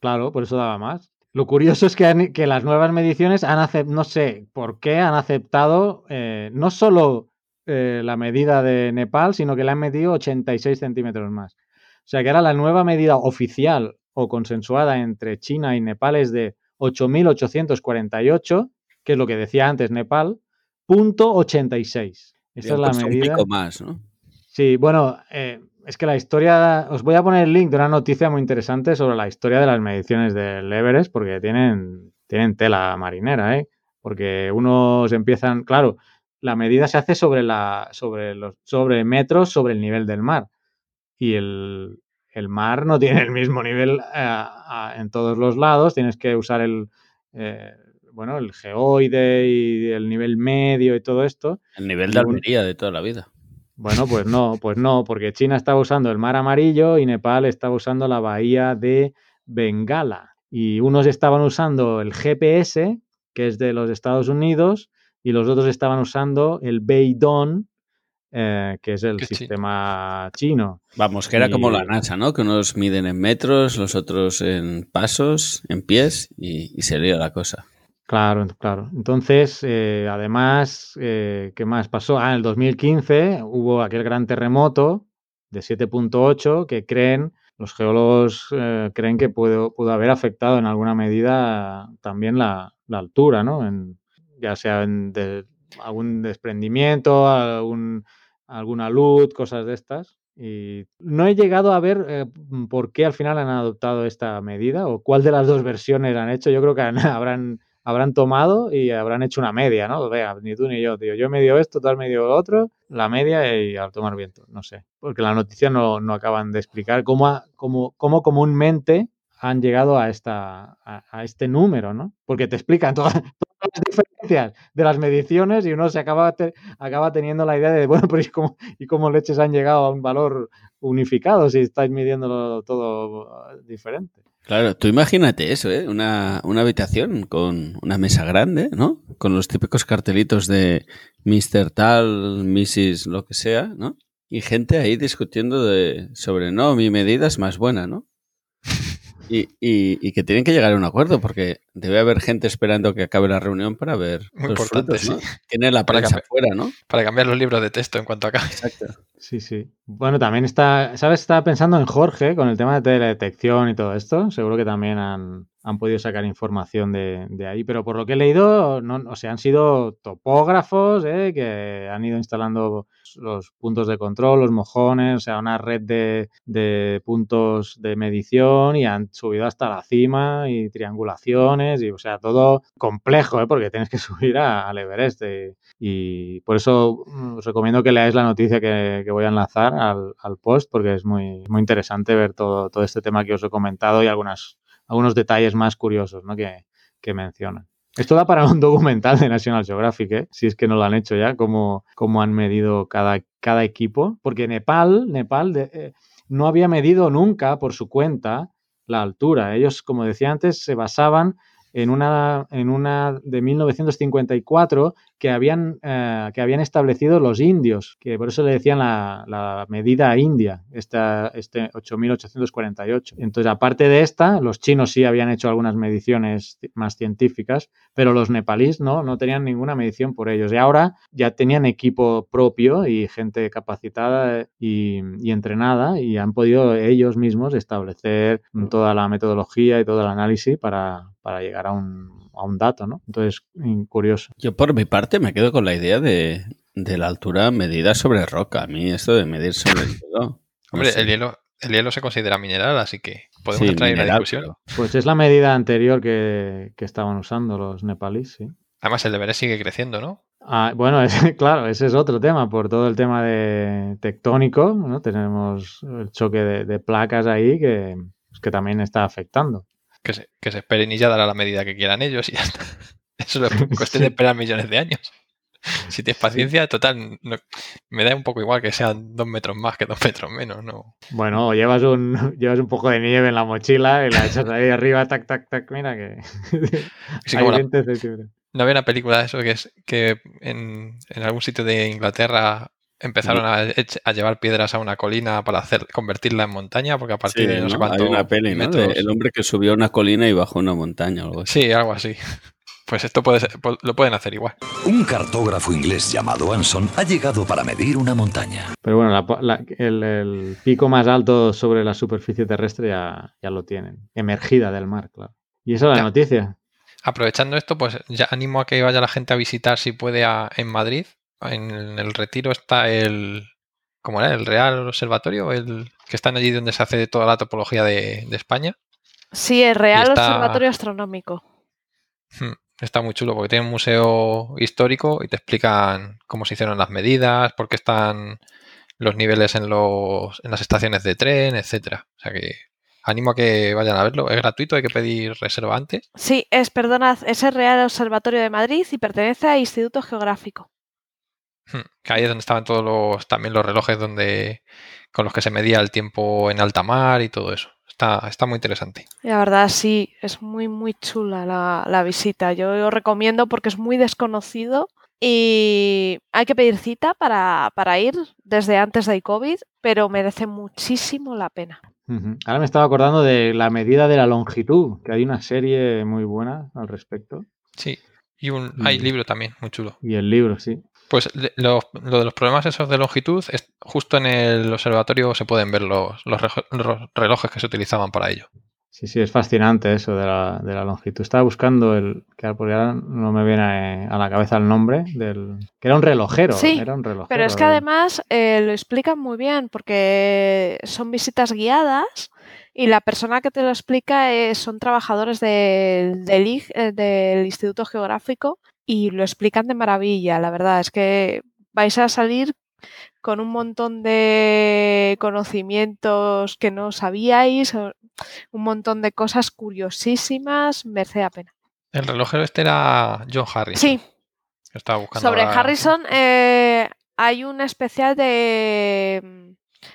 Claro, por eso daba más. Lo curioso es que, han- que las nuevas mediciones han aceptado, no sé por qué han aceptado eh, no solo eh, la medida de Nepal, sino que le han medido 86 centímetros más. O sea que ahora la nueva medida oficial o consensuada entre China y Nepal es de 8.848, que es lo que decía antes Nepal, 86. Esta es la Pues un medida. pico más, ¿no? Sí, bueno, eh, es que la historia, os voy a poner el link de una noticia muy interesante sobre la historia de las mediciones del Everest, porque tienen, tienen tela marinera, ¿eh? Porque unos empiezan, claro, la medida se hace sobre la, sobre los, sobre metros sobre el nivel del mar. Y el, el mar no tiene el mismo nivel eh, a- en todos los lados, tienes que usar el, eh, bueno, el geoide y el nivel medio y todo esto. El nivel de Almería de toda la vida. Bueno, pues no, pues no, porque China estaba usando el mar amarillo y Nepal estaba usando la bahía de Bengala. Y unos estaban usando el GPS, que es de los Estados Unidos, y los otros estaban usando el Beidong, eh, que es el sistema chino. Vamos, que era como la NASA, ¿no? Que unos miden en metros, los otros en pasos, en pies, y, y se lía la cosa. Claro, claro. Entonces, eh, además, eh, ¿qué más pasó? Ah, en el 2015 hubo aquel gran terremoto de 7.8 que creen, los geólogos eh, creen que pudo, pudo haber afectado en alguna medida también la, la altura, ¿no? En- ya sea en algún desprendimiento, algún, alguna luz, cosas de estas. Y no he llegado a ver eh, por qué al final han adoptado esta medida o cuál de las dos versiones han hecho. Yo creo que habrán habrán tomado y habrán hecho una media, ¿no? Vea, ni tú ni yo, tío. Yo he medido esto, tú has medido lo otro, la media y al tomar viento, no sé. Porque la noticia no, no acaban de explicar cómo, ha- cómo, cómo comúnmente han llegado a, esta, a, este número, ¿no? Porque te explican todas, las diferencias de las mediciones y uno se acaba, te- acaba teniendo la idea de, bueno, pero ¿y cómo, ¿y cómo leches han llegado a un valor unificado si estáis midiéndolo todo eh, diferente? Claro, tú imagínate eso, ¿eh? Una, una habitación con una mesa grande, ¿no? Con los típicos cartelitos de Mr. Tal, Mrs. lo que sea, ¿no? Y gente ahí discutiendo de, sobre, no, mi medida es más buena, ¿no? Y, y- y que tienen que llegar a un acuerdo porque debe haber gente esperando que acabe la reunión para ver Muy los importante, frutos, ¿no? sí. Tiene la Para cambiar. afuera, ¿no? Para cambiar los libros de texto en cuanto acabe. Exacto. Sí, sí. Bueno, también está, ¿sabes? Estaba pensando en Jorge con el tema de teledetección y todo esto. Seguro que también han, han podido sacar información de, de ahí. Pero por lo que he leído, no, o sea, han sido topógrafos ¿eh? que han ido instalando los puntos de control, los mojones, o sea, una red de, de puntos de medición y han subido hasta la cima y triangulaciones y, o sea, todo complejo, ¿eh? porque tienes que subir a- al Everest. eh, y por eso mm, os recomiendo que leáis la noticia que, que voy a enlazar al, al post, porque es muy, muy interesante ver todo, todo este tema que os he comentado y algunas, algunos detalles más curiosos ¿no? que, que mencionan. Esto da para un documental de National Geographic, ¿eh? si es que no lo han hecho ya, cómo, cómo han medido cada, cada equipo, porque Nepal, Nepal eh, no había medido nunca por su cuenta la altura. Ellos, como decía antes, se basaban en una, en una de 1954 que habían, eh, que habían establecido los indios, que por eso le decían la, la medida india, esta, este 8.848. Entonces, aparte de esta, los chinos sí habían hecho algunas mediciones más científicas, pero los nepalíes no, no tenían ninguna medición por ellos. Y ahora ya tenían equipo propio y gente capacitada y, y entrenada y han podido ellos mismos establecer toda la metodología y todo el análisis para, para llegar a un, a un dato, ¿no? Entonces, mm, curioso. Yo por mi parte me quedo con la idea de, de la altura medida sobre roca. A mí esto de medir sobre el hielo. no Hombre, sé. el hielo, el hielo se considera mineral, así que podemos Sí, entrar en una mineral, discusión. pero- Pues es la medida anterior que, que estaban usando los nepalíes, sí. Además, el Everest sigue creciendo, ¿no? Ah, bueno, ese- claro, ese es otro tema, por todo el tema de tectónico, ¿no? Tenemos el choque de, de placas ahí que, pues, que también está afectando. Que se, que se esperen y ya dará la medida que quieran ellos y ya está. Eso es cuestión de esperar millones de años. Si tienes paciencia, total, no- me da un poco igual que sean dos metros más que dos metros menos, ¿no? Bueno, o llevas un, llevas un poco de nieve en la mochila y la echas ahí arriba, tac, tac, tac, mira que Sí, hay como la- 20 centímetros. No había una película de eso que es que en, en algún sitio de Inglaterra empezaron a, a llevar piedras a una colina para hacer convertirla en montaña, porque a partir Sí, de no, sé ¿no? cuánto Hay una peli, ¿no? De el hombre que subió una colina y bajó una montaña o algo así. Sí, algo así. Pues esto puede ser- po- lo pueden hacer igual. Un cartógrafo inglés llamado Anson ha llegado para medir una montaña. Pero bueno, la- la- el, el pico más alto sobre la superficie terrestre ya, ya lo tienen, emergida del mar, claro. Y esa es la Ya. noticia. Aprovechando esto, pues ya animo a que vaya la gente a visitar si puede a- en Madrid. En el retiro está el. ¿Cómo era? El Real Observatorio, el que están allí donde se hace toda la topología de, de España. Sí, el Real está- Observatorio Astronómico. Hmm, Está muy chulo porque tiene un museo histórico y te explican cómo se hicieron las medidas, por qué están los niveles en, los, en las estaciones de tren, etcétera. O sea que animo a que vayan a verlo. Es gratuito, hay que pedir reserva antes. Sí, es, perdonad, es el Real Observatorio de Madrid y pertenece al Instituto Geográfico. Hmm, Que ahí es donde estaban todos los, también los relojes donde, con los que se medía el tiempo en alta mar y todo eso. Está, está muy interesante. Y La verdad, sí, es muy, muy chula la, la visita. Yo lo recomiendo porque es muy desconocido y hay que pedir cita para, para ir desde antes del COVID, pero merece muchísimo la pena. Ahora me estaba acordando de la medida de la longitud, que hay una serie muy buena al respecto. Sí. Y un, hay libro también, muy chulo. Y el libro, sí. Pues le- lo, lo de los problemas esos de longitud, es, justo en el observatorio se pueden ver los, los rejo- los relojes que se utilizaban para ello. Sí, sí, es fascinante eso de la, de la longitud. Estaba buscando el, que ahora- no me viene a la cabeza el nombre del, que era un relojero. Sí, era un relojero. Pero es que el- además eh, lo explican muy bien porque son visitas guiadas y la persona que te lo explica es- son trabajadores del, del, IG, eh, del Instituto Geográfico y lo explican de maravilla. La verdad es que vais a salir con un montón de conocimientos que no sabíais, un montón de cosas curiosísimas, merece la pena. El relojero este era John Harris. Sí, Estaba buscando sobre Harrison eh, hay un especial de mm,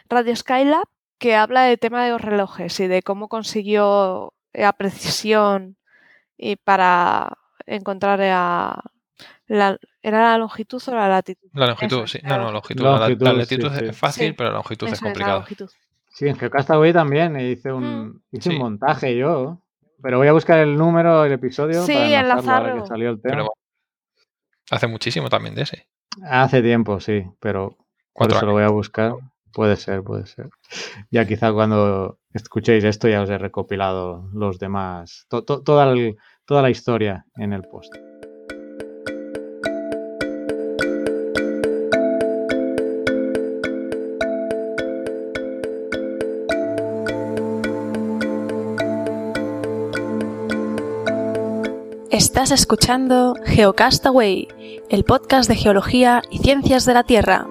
Radio Skylab que habla del tema de los relojes y de cómo consiguió la precisión y para encontrar la, la- ¿era la longitud o la latitud? La longitud, Eso, sí. la No, no, longitud. longitud. La- La, Longitud, la sí, latitud sí. es fácil, Sí. pero la longitud es Eso, complicado. longitud. Sí, en Geocastaway también hice un, Mm. hice un montaje yo. Pero voy a buscar el número, el episodio Sí, para enlazarlo ahora enlazarlo. que salió el tema. Pero hace muchísimo también de ese. Hace tiempo, sí, pero Cuatro eso lo voy a buscar. Puede ser, puede ser. Ya quizá cuando escuchéis esto ya os he recopilado los demás, to- to- toda, el- toda la historia en el post. Estás escuchando Geocastaway, el podcast de geología y ciencias de la Tierra.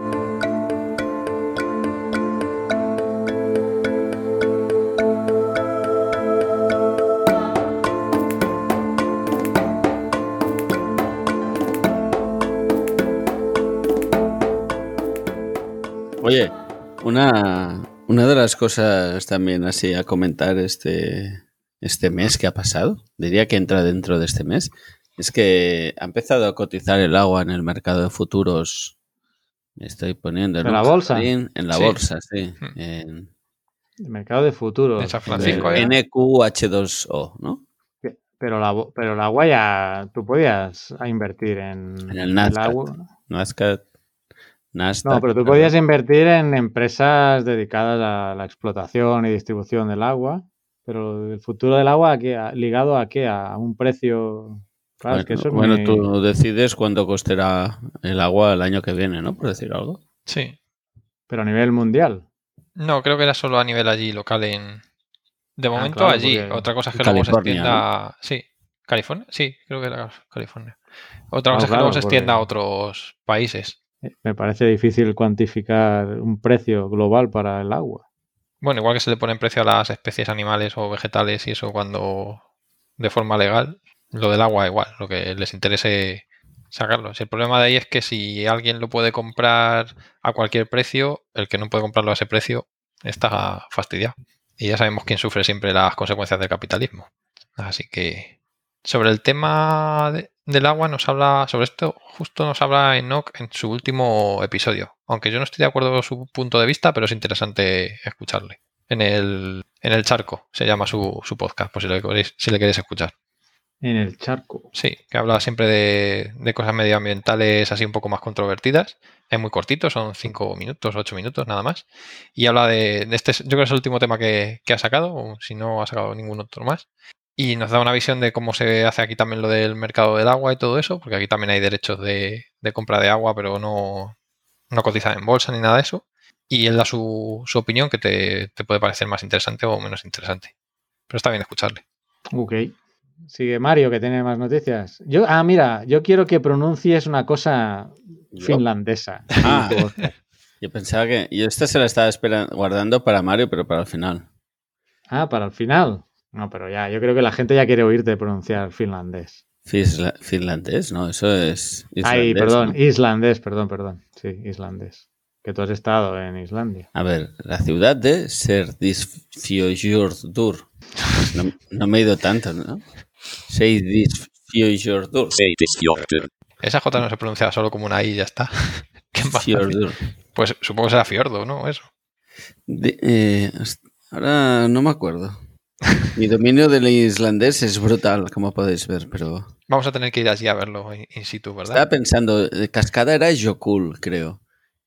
Oye, una, una de las cosas también así a comentar este, este mes que ha pasado, diría que entra dentro de este mes, es que ha empezado a cotizar el agua en el mercado de futuros. Me estoy poniendo en, ¿En la bolsa? En la Sí. bolsa, sí. Hmm. En El mercado de futuro. De San Francisco, el ¿eh? NQH2O, ¿no? Pero la, bo- pero el agua ya, tú podías invertir en, En el Nasdaq. agua. Nasdaq. Nasdaq, No, pero tú podías invertir en empresas dedicadas a la explotación y distribución del agua. Pero el futuro del agua, ¿a qué? ¿A- ¿ligado a qué? A un precio. Claro, es que eso es bueno, muy- tú decides cuánto costará el agua el año que viene, ¿no? Por decir algo. Sí. Pero a nivel mundial. No, creo que era solo a nivel allí, local en... De momento claro, allí. porque- Otra cosa es que luego se California, extienda... Sí. ¿California? Sí, creo que era California. Otra Ah, cosa es que claro, luego se extienda a otros países. Me parece difícil cuantificar un precio global para el agua. Bueno, igual que se le pone precio a las especies animales o vegetales y eso cuando de forma legal, lo del agua igual, lo que les interese sacarlo. Si el problema de ahí es que si alguien lo puede comprar a cualquier precio, el que no puede comprarlo a ese precio está fastidiado. Y ya sabemos quién sufre siempre las consecuencias del capitalismo. Así que sobre el tema de- del agua nos habla, sobre esto justo nos habla Enoch en su último episodio. Aunque yo no estoy de acuerdo con su punto de vista, pero es interesante escucharle. En el, en el charco se llama su, su podcast, por si le, queréis, si le queréis escuchar. En el charco. Sí, que habla siempre de, de cosas medioambientales así un poco más controvertidas. Es muy cortito, son cinco minutos, ocho minutos nada más. Y habla de, de este, yo creo que es el último tema que, que ha sacado, o si no ha sacado ningún otro más. Y nos da una visión de cómo se hace aquí también lo del mercado del agua y todo eso, porque aquí también hay derechos de, de compra de agua, pero no, no cotizan en bolsa ni nada de eso. Y él da su, su opinión que te, te puede parecer más interesante o menos interesante. Pero está bien escucharle. Ok. Sigue Mario, que tiene más noticias. Yo, ah, mira, yo quiero que pronuncies una cosa ¿Yo? finlandesa. Ah, yo pensaba que. Yo esta se la estaba esperando, guardando para Mario, pero para el final. Ah, para el final. No, pero ya, yo creo que la gente ya quiere oírte pronunciar finlandés. Fisla- Finlandés, ¿no? Eso es. Ay, perdón, ¿no? islandés, perdón, perdón. Sí, islandés. Que tú has estado en Islandia. A ver, la ciudad de Serdisfjordur. No, no me he ido tanto, ¿no? Serdisfjordur. Esa J no se pronuncia solo como una I y ya está. Qué más. Fjordur. Pues supongo que será fiordo, ¿no? Eso. De- eh, ahora no me acuerdo. Mi dominio del islandés es brutal, como podéis ver, pero Vamos a tener que ir allí a verlo in, situ, ¿verdad? estaba pensando, eh, cascada era Jokul, creo.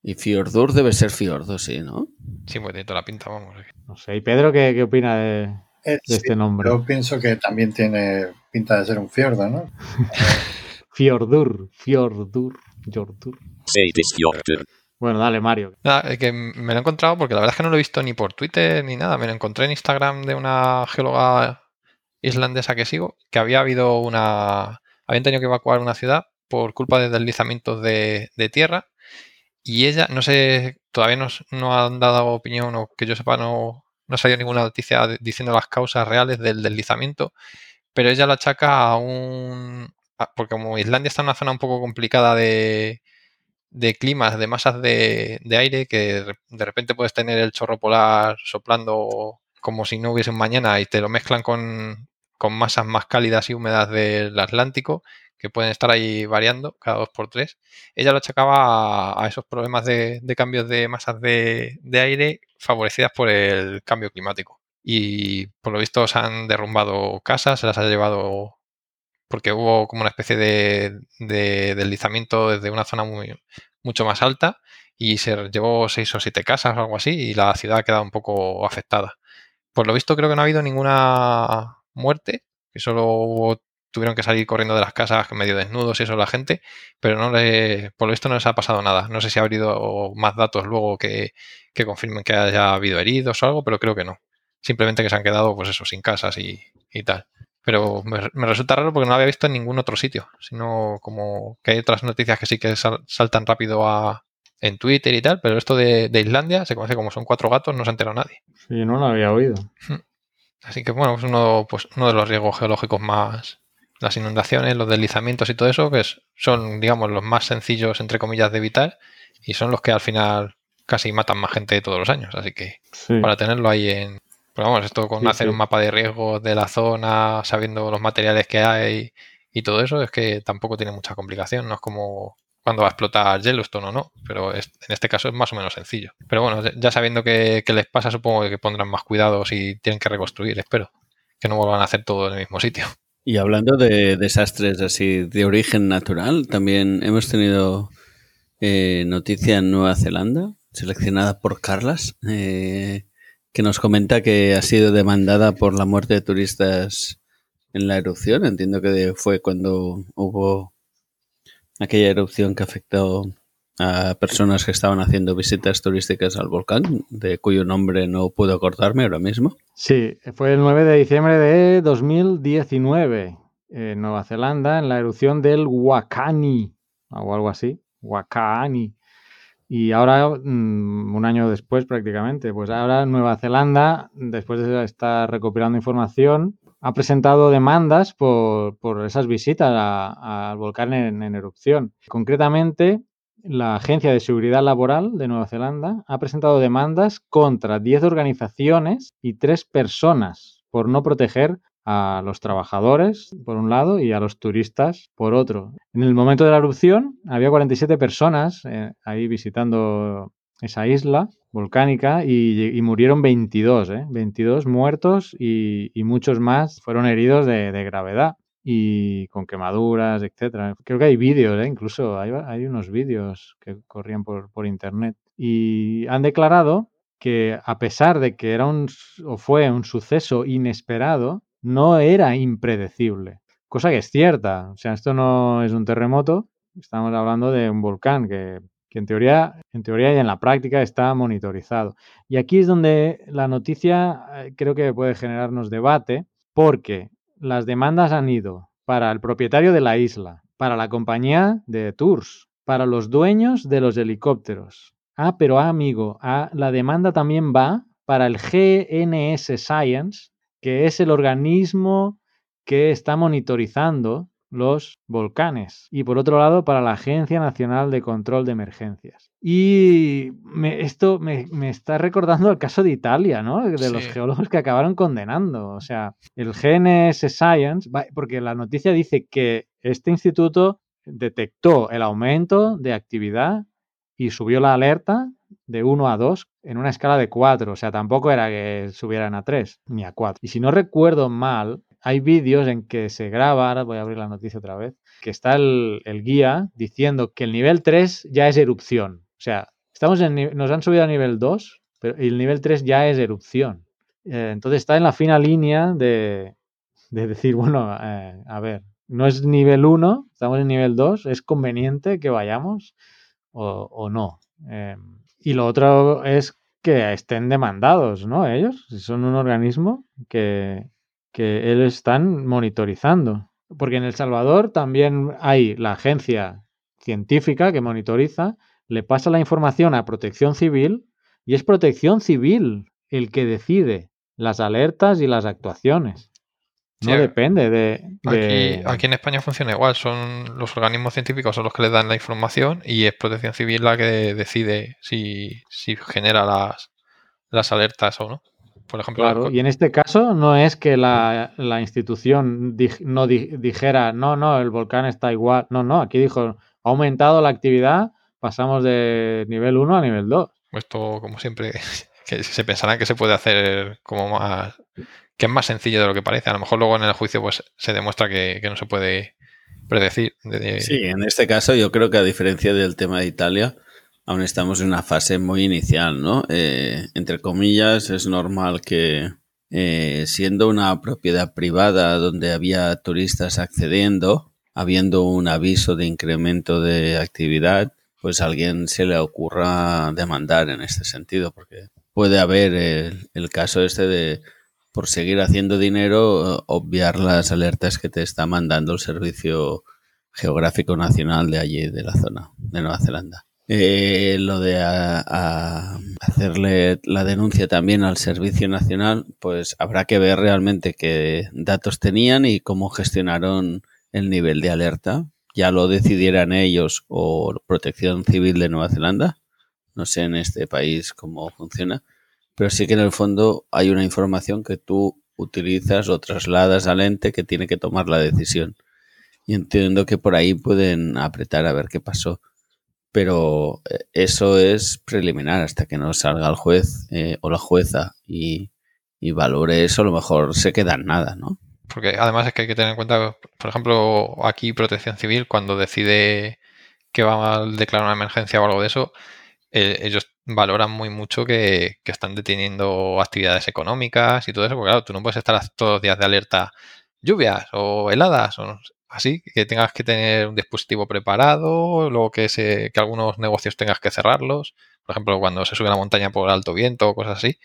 Y Fjordur debe ser Fiordo, sí, ¿no? Sí, pues tiene toda la pinta, vamos. No sé. ¿Y Pedro qué, qué opina de, Eh, de sí, este nombre? yo pienso que también tiene pinta de ser un fiordo, ¿no? Fjordur, Fjordur, Jordur. Bueno, dale, Mario. Que me lo he encontrado porque la verdad es que no lo he visto ni por Twitter ni nada. Me lo encontré en Instagram de una geóloga islandesa que sigo, que había habido una... Habían tenido que evacuar una ciudad por culpa de deslizamientos de, tierra y ella, no sé, todavía no, han dado opinión o que yo sepa, no, no ha salido ninguna noticia diciendo las causas reales del deslizamiento, pero ella lo achaca a un... porque como Islandia está en una zona un poco complicada de, de climas, de masas de, de aire, que de re- de repente puedes tener el chorro polar soplando como si no hubiese un mañana y te lo mezclan con, con masas más cálidas y húmedas del Atlántico, que pueden estar ahí variando cada dos por tres. Ella lo achacaba a, a esos problemas de, de cambios de masas de, de aire favorecidas por el cambio climático. Y por lo visto se han derrumbado casas, se las ha llevado porque hubo como una especie de, de deslizamiento desde una zona muy, mucho más alta y se llevó seis o siete casas o algo así y la ciudad ha quedado un poco afectada. Por lo visto creo que no ha habido ninguna muerte, que solo tuvieron que salir corriendo de las casas medio desnudos y eso la gente, pero no le, por lo visto no les ha pasado nada. No sé si ha habido más datos luego que, que confirmen que haya habido heridos o algo, pero creo que no. Simplemente que se han quedado, pues eso, sin casas y, y tal. Pero me, me, resulta raro porque no lo había visto en ningún otro sitio, sino como que hay otras noticias que sí que sal, saltan rápido a, en Twitter y tal, pero esto de, de, Islandia se conoce como son cuatro gatos, no se ha enterado nadie. Sí, no lo había oído. Así que bueno, es uno, pues, uno de los riesgos geológicos más, las inundaciones, los deslizamientos y todo eso, que es, son, digamos, los más sencillos, entre comillas, de evitar y son los que al final casi matan más gente todos los años. Así que sí. para tenerlo ahí en, pero vamos, esto con sí, hacer sí. un mapa de riesgo de la zona, sabiendo los materiales que hay y todo eso, es que tampoco tiene mucha complicación. No es como cuando va a explotar Yellowstone o no, pero es, en este caso es más o menos sencillo. Pero bueno, ya sabiendo que, que, les pasa, supongo que pondrán más cuidado si tienen que reconstruir, espero. Que no vuelvan a hacer todo en el mismo sitio. Y hablando de desastres así de origen natural, también hemos tenido eh, noticia en Nueva Zelanda, seleccionada por Carlas. Eh, que nos comenta que ha sido demandada por la muerte de turistas en la erupción. Entiendo que fue cuando hubo aquella erupción que afectó a personas que estaban haciendo visitas turísticas al volcán, de cuyo nombre no puedo acordarme ahora mismo. Sí, fue el 9 de diciembre de 2019 en Nueva Zelanda, en la erupción del Wakani, o algo así, Wakani. Y ahora, mm, un año después prácticamente, pues ahora Nueva Zelanda, después de estar recopilando información, ha presentado demandas por, por esas visitas al volcán en, en, erupción. Concretamente, la Agencia de Seguridad Laboral de Nueva Zelanda ha presentado demandas contra 10 organizaciones y 3 personas por no proteger a los trabajadores, por un lado, y a los turistas, por otro. En el momento de la erupción había 47 personas eh, ahí visitando esa isla volcánica y, murieron 22, ¿eh? 22 muertos y, muchos más fueron heridos de, de, gravedad y con quemaduras, etcétera. Creo que hay vídeos, ¿eh? incluso hay, hay unos vídeos que corrían por, por internet y han declarado que a pesar de que era un o fue un suceso inesperado, no era impredecible. Cosa que es cierta. O sea, esto no es un terremoto, estamos hablando de un volcán que, que, en, teoría, en teoría y en la práctica está monitorizado. Y aquí es donde la noticia eh, creo que puede generarnos debate, porque las demandas han ido para el propietario de la isla, para la compañía de tours, para los dueños de los helicópteros. Ah, pero ah, amigo, ah, la demanda también va para el GNS Science, que es el organismo que está monitorizando los volcanes. Y por otro lado, para la Agencia Nacional de Control de Emergencias. Y me, esto me, me, está recordando el caso de Italia, ¿no? De sí. los geólogos que acabaron condenando. O sea, el GNS Science, porque la noticia dice que este instituto detectó el aumento de actividad y subió la alerta de 1 a 2 en una escala de 4. O sea, tampoco era que subieran a 3 ni a 4. Y si no recuerdo mal, hay vídeos en que se graba, ahora voy a abrir la noticia otra vez, que está el, guía diciendo que el nivel 3 ya es erupción. O sea, estamos en, nos han subido a nivel 2, pero el nivel 3 ya es erupción. Eh, entonces está en la fina línea de, de decir, bueno, eh, a ver, no es nivel 1, estamos en nivel 2, es conveniente que vayamos o, no. Eh, y lo otro es que estén demandados, ¿no? Ellos, son un organismo que, que ellos están monitorizando. Porque en El Salvador también hay la agencia científica que monitoriza, le pasa la información a Protección Civil y es Protección Civil el que decide las alertas y las actuaciones. No sí, depende de, de... Aquí, aquí, en España funciona igual. Son los organismos científicos son los que les dan la información y es Protección Civil la que decide si, si genera las, las alertas o no. Por ejemplo, claro, y en este caso no es que la, la institución di, no di, dijera, no, no, el volcán está igual. No, no, aquí dijo, ha aumentado la actividad, pasamos de nivel 1 a nivel 2. Esto, como siempre, que se pensará que se puede hacer como más que es más sencillo de lo que parece. A lo mejor luego en el juicio pues se demuestra que, que no se puede predecir. De, de... Sí, en este caso yo creo que a diferencia del tema de Italia, aún estamos en una fase muy inicial, ¿no? Eh, entre comillas, es normal que eh, siendo una propiedad privada donde había turistas accediendo, habiendo un aviso de incremento de actividad, pues alguien se le ocurra demandar en este sentido, porque puede haber el caso este de por seguir haciendo dinero, obviar las alertas que te está mandando el Servicio Geográfico Nacional de allí, de la zona de Nueva Zelanda. Eh, lo de a, hacerle la denuncia también al Servicio Nacional, pues habrá que ver realmente qué datos tenían y cómo gestionaron el nivel de alerta. Ya lo decidieran ellos o Protección Civil de Nueva Zelanda. No sé en este país cómo funciona pero sí que en el fondo hay una información que tú utilizas o trasladas al ente que tiene que tomar la decisión. Y entiendo que por ahí pueden apretar a ver qué pasó. Pero eh, eso es preliminar hasta que no salga el juez eh, o la jueza y, y valore eso, a lo mejor se queda en nada, ¿no? Porque además es que hay que tener en cuenta, por ejemplo, aquí Protección Civil, cuando decide que va a declarar una emergencia o algo de eso, eh, ellos valoran muy mucho que, que, están deteniendo actividades económicas y todo eso, porque claro, tú no puedes estar todos los días de alerta lluvias o heladas o así, que tengas que tener un dispositivo preparado, luego que, se, que algunos negocios tengas que cerrarlos, por ejemplo, cuando se sube a la montaña por alto viento o cosas así.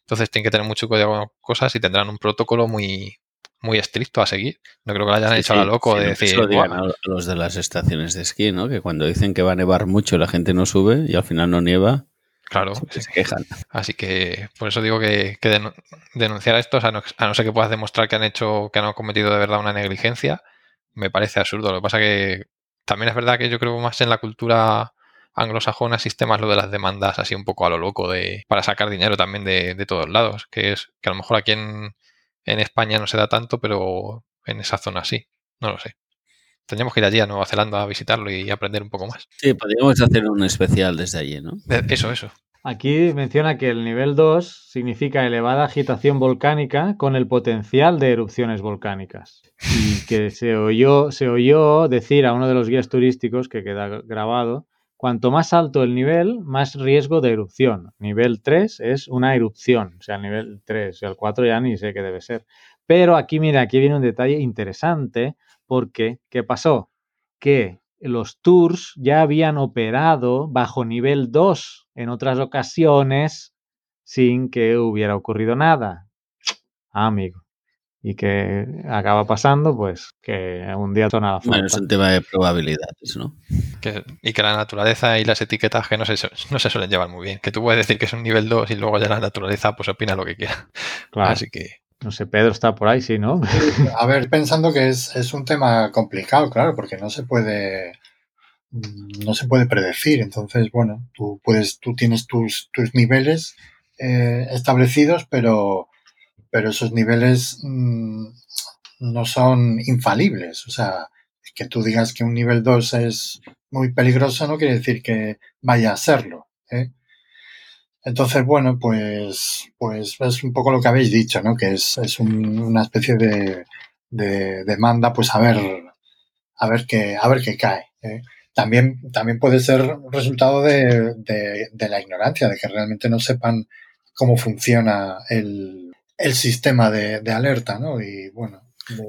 Entonces tienen que tener mucho cuidado con cosas y tendrán un protocolo muy, muy estricto a seguir. No creo que lo hayan Sí, hecho a la loco sí, de no, decir, lo digan a los de las estaciones de esquí, ¿no? Que cuando dicen que va a nevar mucho la gente no sube y al final no nieva, claro, se quejan. Así que por eso digo que, que denu- denunciar esto, a no, a no ser que puedas demostrar que han hecho, que han cometido de verdad una negligencia, me parece absurdo. Lo que pasa que también es verdad que yo creo más en la cultura anglosajona existe más lo de las demandas así un poco a lo loco de para sacar dinero también de, de todos lados, que es que a lo mejor aquí en, en España no se da tanto, pero en esa zona sí. No lo sé. Tendríamos que ir allí a Nueva Zelanda a visitarlo y aprender un poco más. Sí, podríamos hacer un especial desde allí, ¿no? De- Eso, eso. Aquí menciona que el nivel 2 significa elevada agitación volcánica con el potencial de erupciones volcánicas. Y que se oyó, se oyó decir a uno de los guías turísticos que queda grabado, cuanto más alto el nivel, más riesgo de erupción. Nivel 3 es una erupción, o sea, el nivel 3, el 4 ya ni sé qué debe ser. Pero aquí, mira, aquí viene un detalle interesante porque, ¿qué pasó? Que los tours ya habían operado bajo nivel 2 en otras ocasiones sin que hubiera ocurrido nada. Ah, amigo. ¿Y que acaba pasando? Pues que un día tona la Bueno, es un tema de probabilidades, ¿no? Que- y que la naturaleza y las etiquetas que no se, no se suelen llevar muy bien. Que tú puedes decir que es un nivel 2 y luego ya la naturaleza pues opina lo que quiera. Claro. Así que No sé, Pedro está por ahí, sí, ¿no? A ver, pensando que es, es un tema complicado, claro, porque no se puede mm, no se puede predecir. Entonces, bueno, tú puedes, tú tienes tus, tus niveles eh, establecidos, pero, pero esos niveles mm, no son infalibles. O sea, que tú digas que un nivel 2 es muy peligroso no quiere decir que vaya a serlo. ¿eh? Entonces, bueno, pues, pues es un poco lo que habéis dicho, ¿no? Que es, es un- una especie de, de demanda, pues a ver, a ver qué, a ver qué cae. ¿eh? También, también puede ser resultado de, de- la ignorancia, de que realmente no sepan cómo funciona el, el sistema de, de alerta, ¿no? Y bueno.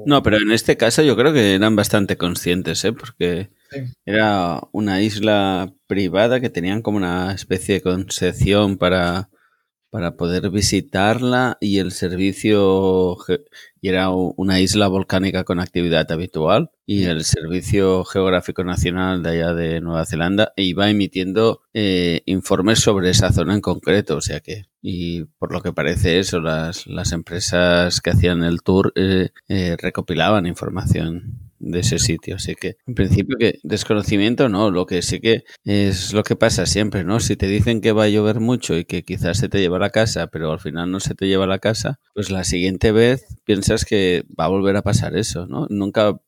No, pero en este caso yo creo que eran bastante conscientes, ¿eh? Porque Sí. era una isla privada que tenían como una especie de concesión para, para poder visitarla y el servicio y era una isla volcánica con actividad habitual y el Servicio Geográfico Nacional de allá de Nueva Zelanda iba emitiendo eh, informes sobre esa zona en concreto, o sea que y por lo que parece eso las, las empresas que hacían el tour eh, eh, recopilaban información de ese sitio, así que en principio que desconocimiento no, lo que sí que es lo que pasa siempre, ¿no? Si te dicen que va a llover mucho y que quizás se te lleva a la casa, pero al final no se te lleva a la casa, pues la siguiente vez piensas que va a volver a pasar eso, ¿no? Nunca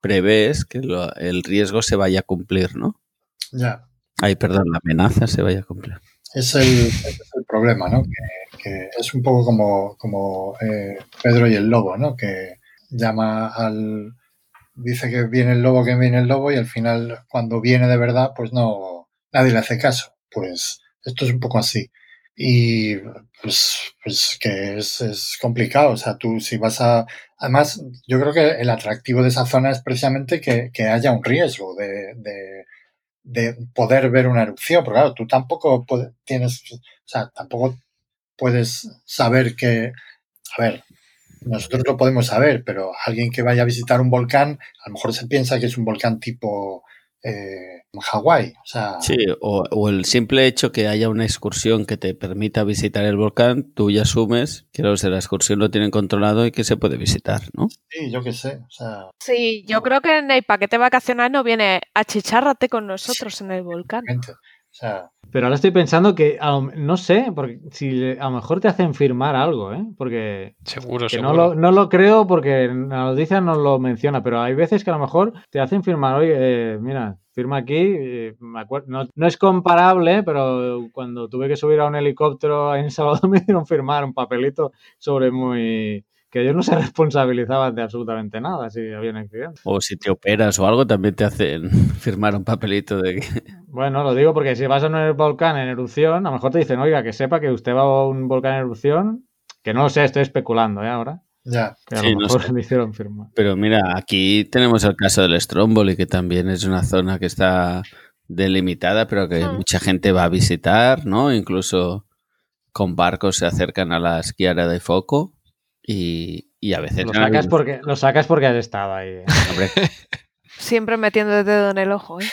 prevés que lo- el riesgo se vaya a cumplir, ¿no? Ya. Ay, perdón, la amenaza se vaya a cumplir. Es el, es el problema, ¿no? Que, es un poco como, como eh, Pedro y el lobo, ¿no? Que llama al. Dice que viene el lobo, que viene el lobo, y al final, cuando viene de verdad, pues no. Nadie le hace caso. pues esto es un poco así. Y pues, pues que es, es complicado. O sea, tú si vas a... Además, yo creo que el atractivo de esa zona es precisamente que, que haya un riesgo de, de poder ver una erupción. Porque claro, tú tampoco tienes... O sea, tampoco puedes saber que... A ver, nosotros lo podemos saber, pero alguien que vaya a visitar un volcán, a lo mejor se piensa que es un volcán tipo eh, Hawái. O sea, Sí, o, o el simple hecho que haya una excursión que te permita visitar el volcán, tú ya asumes que los de la excursión lo tienen controlado y que se puede visitar, ¿no? sí, yo qué sé. O sea, Sí, yo creo que en el paquete vacacional no viene achichárrate con nosotros en el volcán. Realmente, o sea, Pero ahora estoy pensando que, no sé, porque si a lo mejor te hacen firmar algo, ¿eh? Porque Seguro, que seguro. no lo, no lo creo porque la noticia no lo menciona, pero hay veces que a lo mejor te hacen firmar, oye, eh, mira, firma aquí, eh, me no, no es comparable, pero cuando tuve que subir a un helicóptero en Salvador me dieron firmar un papelito sobre muy... que ellos no se responsabilizaban de absolutamente nada si había un accidente. O si te operas o algo, también te hacen firmar un papelito de que... Bueno, lo digo porque si vas a un volcán en erupción, a lo mejor te dicen, oiga, que sepa que usted va a un volcán en erupción, que no lo sé, estoy especulando, ¿eh? Ahora. ya. Que a Sí, lo no mejor sé. le hicieron firmar. Pero mira, aquí tenemos el caso del Stromboli, que también es una zona que está delimitada, pero que Hmm. mucha gente va a visitar, ¿no? Incluso con barcos se acercan a la esquiara de foco y, y a veces... Lo sacas, porque, lo sacas porque has estado ahí. Hombre, Siempre metiendo el dedo en el ojo, ¿eh?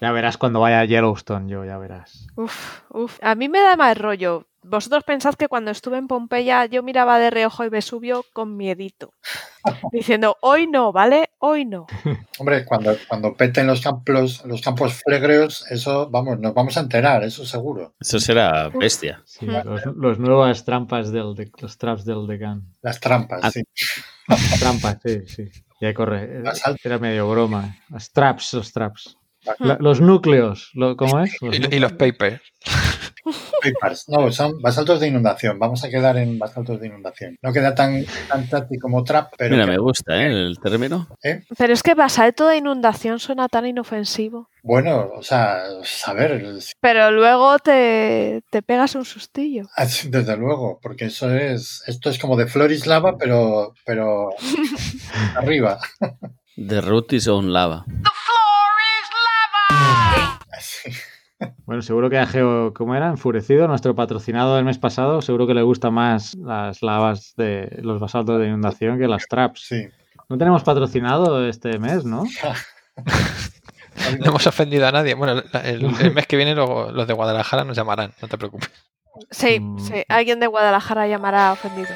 Ya verás cuando vaya a Yellowstone, yo ya verás. Uf, uf. A mí me da más rollo. Vosotros pensad que cuando estuve en Pompeya yo miraba de reojo el Vesubio con miedito. Diciendo, hoy no, ¿vale? Hoy no. Hombre, cuando, cuando peten los campos, los campos flegreos, eso, vamos, nos vamos a enterar, eso seguro. eso será bestia. Sí, los, los nuevas trampas del de- los traps del Decan. Las trampas, Ah. sí. Trampas, sí, sí. Ya corre. Las al- Era medio broma. Los traps, los traps. La- los núcleos, lo- ¿cómo es? Los Y, y los papers. No, son basaltos de inundación. Vamos a quedar en basaltos de inundación. No queda tan, tan tachi como trap, pero. Mira, que- me gusta ¿eh? el término. Pero es que basalto de inundación suena tan inofensivo. Bueno, o sea, a ver, Pero luego te, te pegas un sustillo. así, desde luego, porque eso es. Esto es como de Florislava, pero. pero. arriba. The root is on lava. Así. Bueno, seguro que a Geo, ¿cómo era? Enfurecido, nuestro patrocinado del mes pasado, seguro que le gusta más las lavas de los basaltos de inundación que las traps. Sí. No tenemos patrocinado este mes, ¿no? No hemos ofendido a nadie. Bueno, el, el mes que viene luego los de Guadalajara nos llamarán, no te preocupes. Sí, Mm. sí. Alguien de Guadalajara llamará ofendido.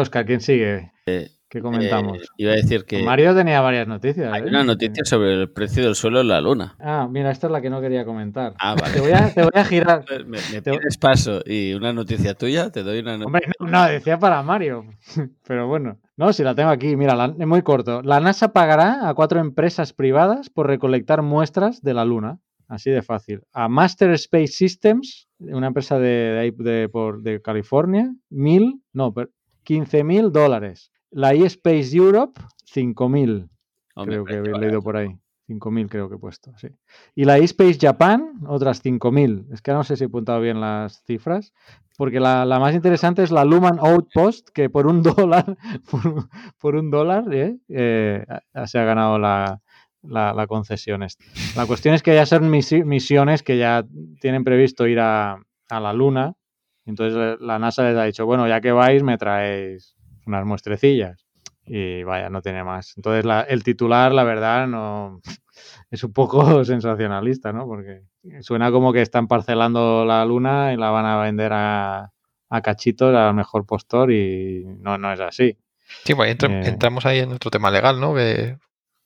Oscar? ¿Quién sigue? Eh, ¿Qué comentamos? Eh, iba a decir que Mario tenía varias noticias. hay ¿eh? una noticia sobre el precio del suelo en la luna. Ah, mira, esta es la que no quería comentar. Ah, vale. Te voy a, te voy a girar. Me, me Te- pides paso y una noticia tuya, te doy una noticia. Hombre, no, no, decía para Mario. Pero bueno, no, si la tengo aquí, mira, la- es muy corto. La NASA pagará a cuatro empresas privadas por recolectar muestras de la Luna. Así de fácil. A Master Space Systems, una empresa de, de, ahí de- por- de California, mil, no, per- 15 mil dólares. La eSpace Europe, 5 mil. Hombre, creo que he leído por ahí. 5.000 creo que he puesto, sí. Y la eSpace Japan, otras 5.000. Es que no sé si he apuntado bien las cifras, porque la, la más interesante es la Luman Outpost, que por un dólar, por, por un dólar, ¿eh? Eh, se ha ganado la, la- la concesión esta. La cuestión es que ya son misi- misiones que ya tienen previsto ir a, a la Luna. Entonces eh, la NASA les ha dicho, bueno, ya que vais, me traéis unas muestrecillas. y vaya, no tiene más. Entonces la- el titular, la verdad, no es un poco sensacionalista, ¿no? Porque suena como que están parcelando la luna y la van a vender a, a cachitos al mejor postor y no, no es así. Sí, pues Eh. entramos ahí en otro tema legal, ¿no? Que,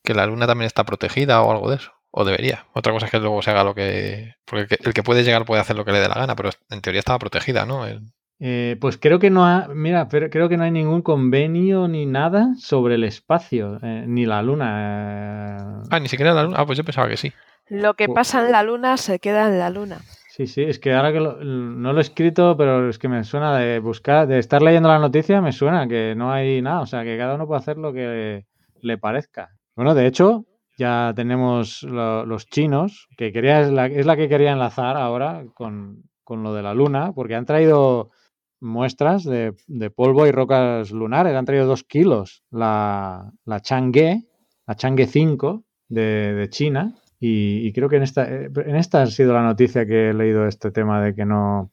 que la luna también está protegida o algo de eso. O debería. Otra cosa es que luego se haga lo que... Porque el que, puede llegar puede hacer lo que le dé la gana, pero en teoría estaba protegida, ¿no? El- Eh, pues creo que no ha, mira, pero creo que no hay ningún convenio ni nada sobre el espacio, eh, ni la luna. eh. Ah, ni siquiera la luna. Ah, pues yo pensaba que sí. Lo que Pu- pasa en la luna se queda en la luna. Sí, sí, es que ahora que lo- no lo he escrito, pero es que me suena de buscar, de estar leyendo la noticia, me suena que no hay nada, o sea, que cada uno puede hacer lo que le parezca. Bueno, de hecho, ya tenemos lo- los chinos, que quería, es la, es la que quería enlazar ahora con, con lo de la luna, porque han traído muestras de, de polvo y rocas lunares, han traído dos kilos la, la Chang'e, la Chang'e 5 de, de China, y, y creo que en esta, eh, en esta ha sido la noticia que he leído este tema de que no,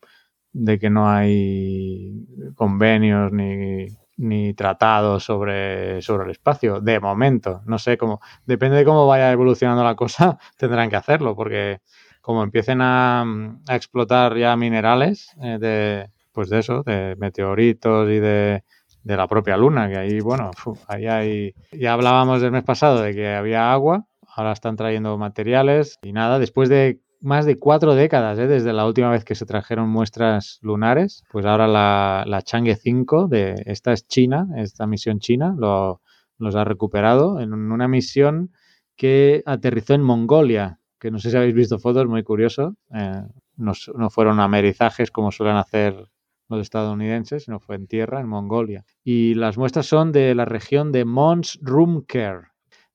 de que no hay convenios ni, ni tratados sobre, sobre el espacio, de momento. No sé cómo, depende de cómo vaya evolucionando la cosa, tendrán que hacerlo, porque como empiecen a, explotar ya minerales eh, de, pues de eso, de meteoritos y de, de la propia luna, que ahí, bueno, ahí hay, ya hablábamos del mes pasado de que había agua, ahora están trayendo materiales y nada, después de más de cuatro décadas, ¿eh? desde la última vez que se trajeron muestras lunares, pues ahora la, la Chang'e 5, de, esta es China, esta misión china, lo, los ha recuperado en una misión que aterrizó en Mongolia, que no sé si habéis visto fotos, muy curioso, eh, no, no fueron amerizajes como suelen hacer los estadounidenses, sino fue en tierra, en Mongolia. Y las muestras son de la región de Mons Rumker.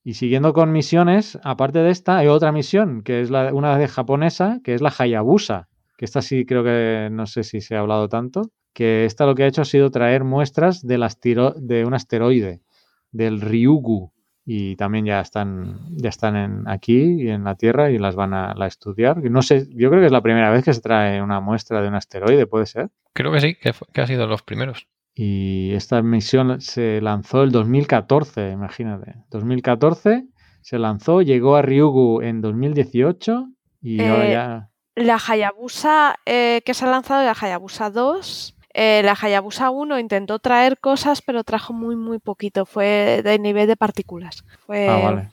Y siguiendo con misiones, aparte de esta, hay otra misión, que es la, una de japonesa, que es la Hayabusa, que esta sí creo que no sé si se ha hablado tanto, que esta lo que ha hecho ha sido traer muestras del astiro, de un asteroide, del Ryugu, y también ya están, ya están en, aquí y en la Tierra y las van a, estudiar. No sé, yo creo que es la primera vez que se trae una muestra de un asteroide, ¿puede ser? Creo que sí, que, que ha sido los primeros. Y esta misión se lanzó el 2014, imagínate. 2014 se lanzó, llegó a Ryugu en 2018 y eh, ahora ya... La Hayabusa eh, que se ha lanzado, la Hayabusa 2, eh, la Hayabusa 1 intentó traer cosas, pero trajo muy, muy poquito. Fue de nivel de partículas. Fue... Ah, vale.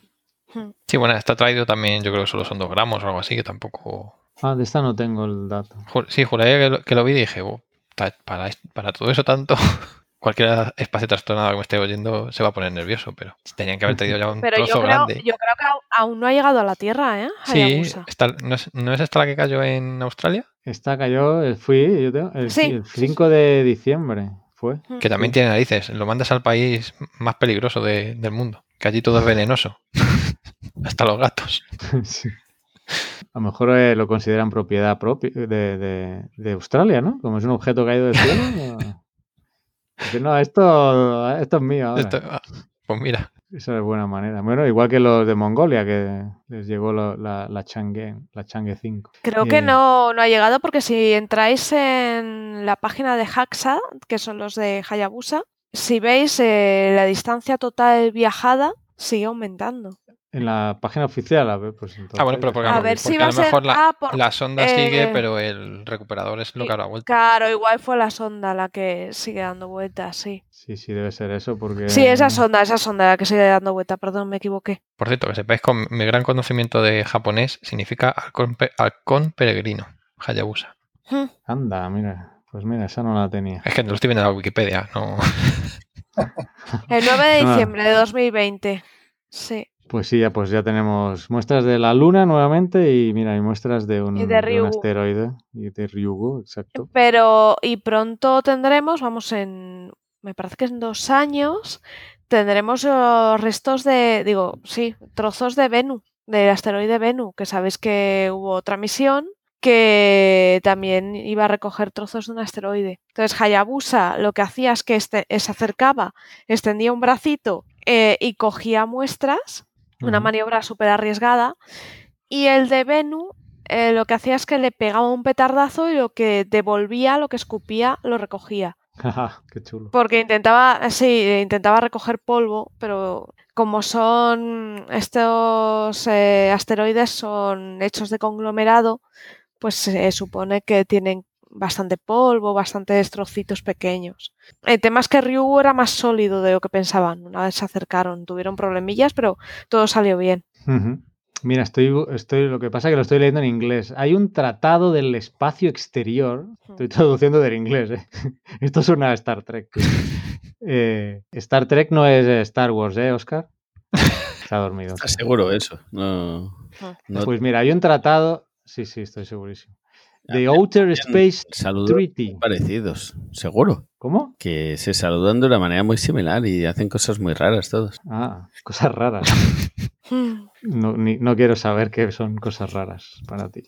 Sí, bueno, está traído también, yo creo que solo son dos gramos o algo así, que tampoco... Ah, de esta no tengo el dato. Sí, juraría que lo, que lo vi y dije, oh, para, para todo eso tanto, cualquier espacio trastornado que me esté oyendo se va a poner nervioso, pero tenían que haber traído ya un pero trozo yo creo, grande. Yo creo que aún no ha llegado a la Tierra, ¿eh? Hayabusa. Sí, está, ¿no, es, ¿no, es, esta la que cayó en Australia? Esta cayó, fui, yo tengo, el, sí. el 5 de diciembre fue. Que también tiene narices, lo mandas al país más peligroso de, del mundo, que allí todo es venenoso, hasta los gatos. sí. A lo mejor eh, lo consideran propiedad propia de, de, de, Australia, ¿no? Como es un objeto caído del cielo. Dice, no, esto, esto es mío. Ahora. Esto, pues mira. Esa es buena manera. Bueno, igual que los de Mongolia, que les llegó lo, la, la, Chang'e, la Chang'e 5. Creo eh, que no, no ha llegado porque si entráis en la página de Haxa, que son los de Hayabusa, si veis eh, la distancia total viajada sigue aumentando. En la página oficial, a ver, pues entonces. Ah, bueno, pero porque, a, ver porque si a va lo a ser, mejor la, ah, por, la sonda eh, sigue, pero el recuperador es lo que ahora vuelta. Claro, igual fue la sonda la que sigue dando vueltas, sí. Sí, sí, debe ser eso, porque. Sí, esa sonda, esa sonda la que sigue dando vueltas, perdón, me equivoqué. Por cierto, que sepáis con mi gran conocimiento de japonés significa halcón, halcón peregrino, Hayabusa. Hmm. Anda, mira. Pues mira, esa no la tenía. Es que lo estoy viendo en la Wikipedia, no. El 9 de diciembre de 2020. Sí. Pues sí, ya, pues ya tenemos muestras de la Luna nuevamente y mira, hay muestras de un, y de, de un asteroide y de Ryugu, exacto. Pero, y pronto tendremos, vamos en, me parece que en dos años, tendremos los restos de, digo, sí, trozos de Venus, del asteroide Venus, que sabéis que hubo otra misión que también iba a recoger trozos de un asteroide. Entonces Hayabusa lo que hacía es que este, se acercaba, extendía un bracito eh, y cogía muestras, una maniobra súper arriesgada, y el de Venu eh, lo que hacía es que le pegaba un petardazo y lo que devolvía, lo que escupía, lo recogía. Qué chulo. Porque intentaba, sí, intentaba recoger polvo, pero como son estos eh, asteroides son hechos de conglomerado, pues se supone que tienen bastante polvo, bastantes trocitos pequeños. El tema es que Ryu era más sólido de lo que pensaban. Una vez se acercaron, tuvieron problemillas, pero todo salió bien. Mira, estoy, estoy, lo que pasa es que lo estoy leyendo en inglés. Hay un tratado del espacio exterior. Estoy traduciendo del inglés. ¿eh? Esto suena a Star Trek. Eh, Star Trek no es Star Wars, ¿eh, Oscar? Está dormido. ¿Estás seguro de eso? No, no- Pues mira, hay un tratado. Sí, sí, estoy segurísimo. The Outer Space saludos Treaty. parecidos, seguro. ¿Cómo? Que se saludan de una manera muy similar y hacen cosas muy raras todos. Ah, cosas raras. No, ni- no quiero saber qué son cosas raras para ti.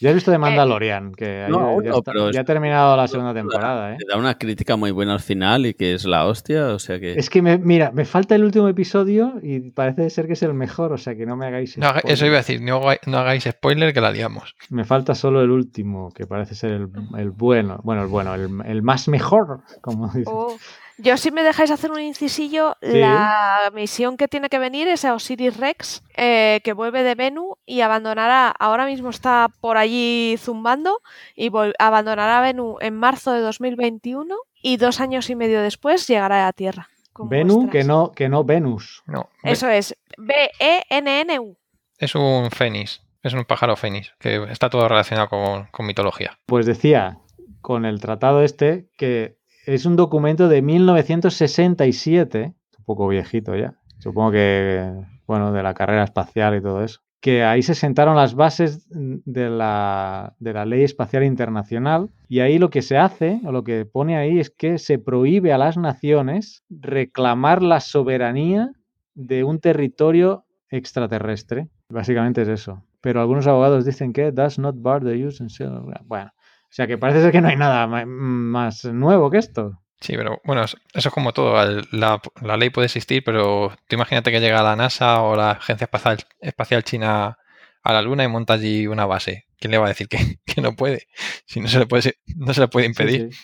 Ya has visto de Mandalorian, que No, ya- aún ya, no, está- pero ya ha terminado la segunda temporada, ¿eh? Le da una crítica muy buena al final y que es la hostia, o sea que... Es que, me, mira, me falta el último episodio y parece ser que es el mejor, o sea que no me hagáis No haga- eso spoiler. iba a decir, no hagáis spoiler que la liamos. Me falta solo el último, que parece ser el, el bueno, bueno, el bueno, el, el más mejor, como. Oh, Yo, si me dejáis hacer un incisillo, Sí. la misión que tiene que venir es a Osiris Rex, eh, que vuelve de Venu y abandonará, ahora mismo está por allí zumbando, y abandonará Venu en marzo de 2021 y dos años y medio después llegará a la Tierra. Venus, que no, que no Venus. No, ve- Eso es, E B-E-N-N-U. es un fénix, es un pájaro fénix, que está todo relacionado con, con mitología. Pues decía con el tratado este que es un documento de 1967, un poco viejito ya, supongo que, bueno, de la carrera espacial y todo eso, que ahí se sentaron las bases de la, de la ley espacial internacional y ahí lo que se hace, o lo que pone ahí es que se prohíbe a las naciones reclamar la soberanía de un territorio extraterrestre. Básicamente es eso. Pero algunos abogados dicen que does not bar the use and sale Bueno, o sea que parece ser que no hay nada más nuevo que esto. Sí, pero bueno, es- eso es como todo. La, la ley puede existir, pero tú imagínate que llega la NASA o la Agencia Espacial, Espacial China a la Luna y monta allí una base. ¿Quién le va a decir que, que no puede? Si no se le puede, no se le puede impedir. sí.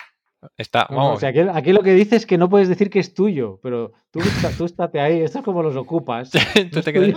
Está, no, vamos, o sea, aquí, aquí lo que dice es que no puedes decir que es tuyo, pero tú, tú estate ahí. Esto es como los ocupas. No es tuyo,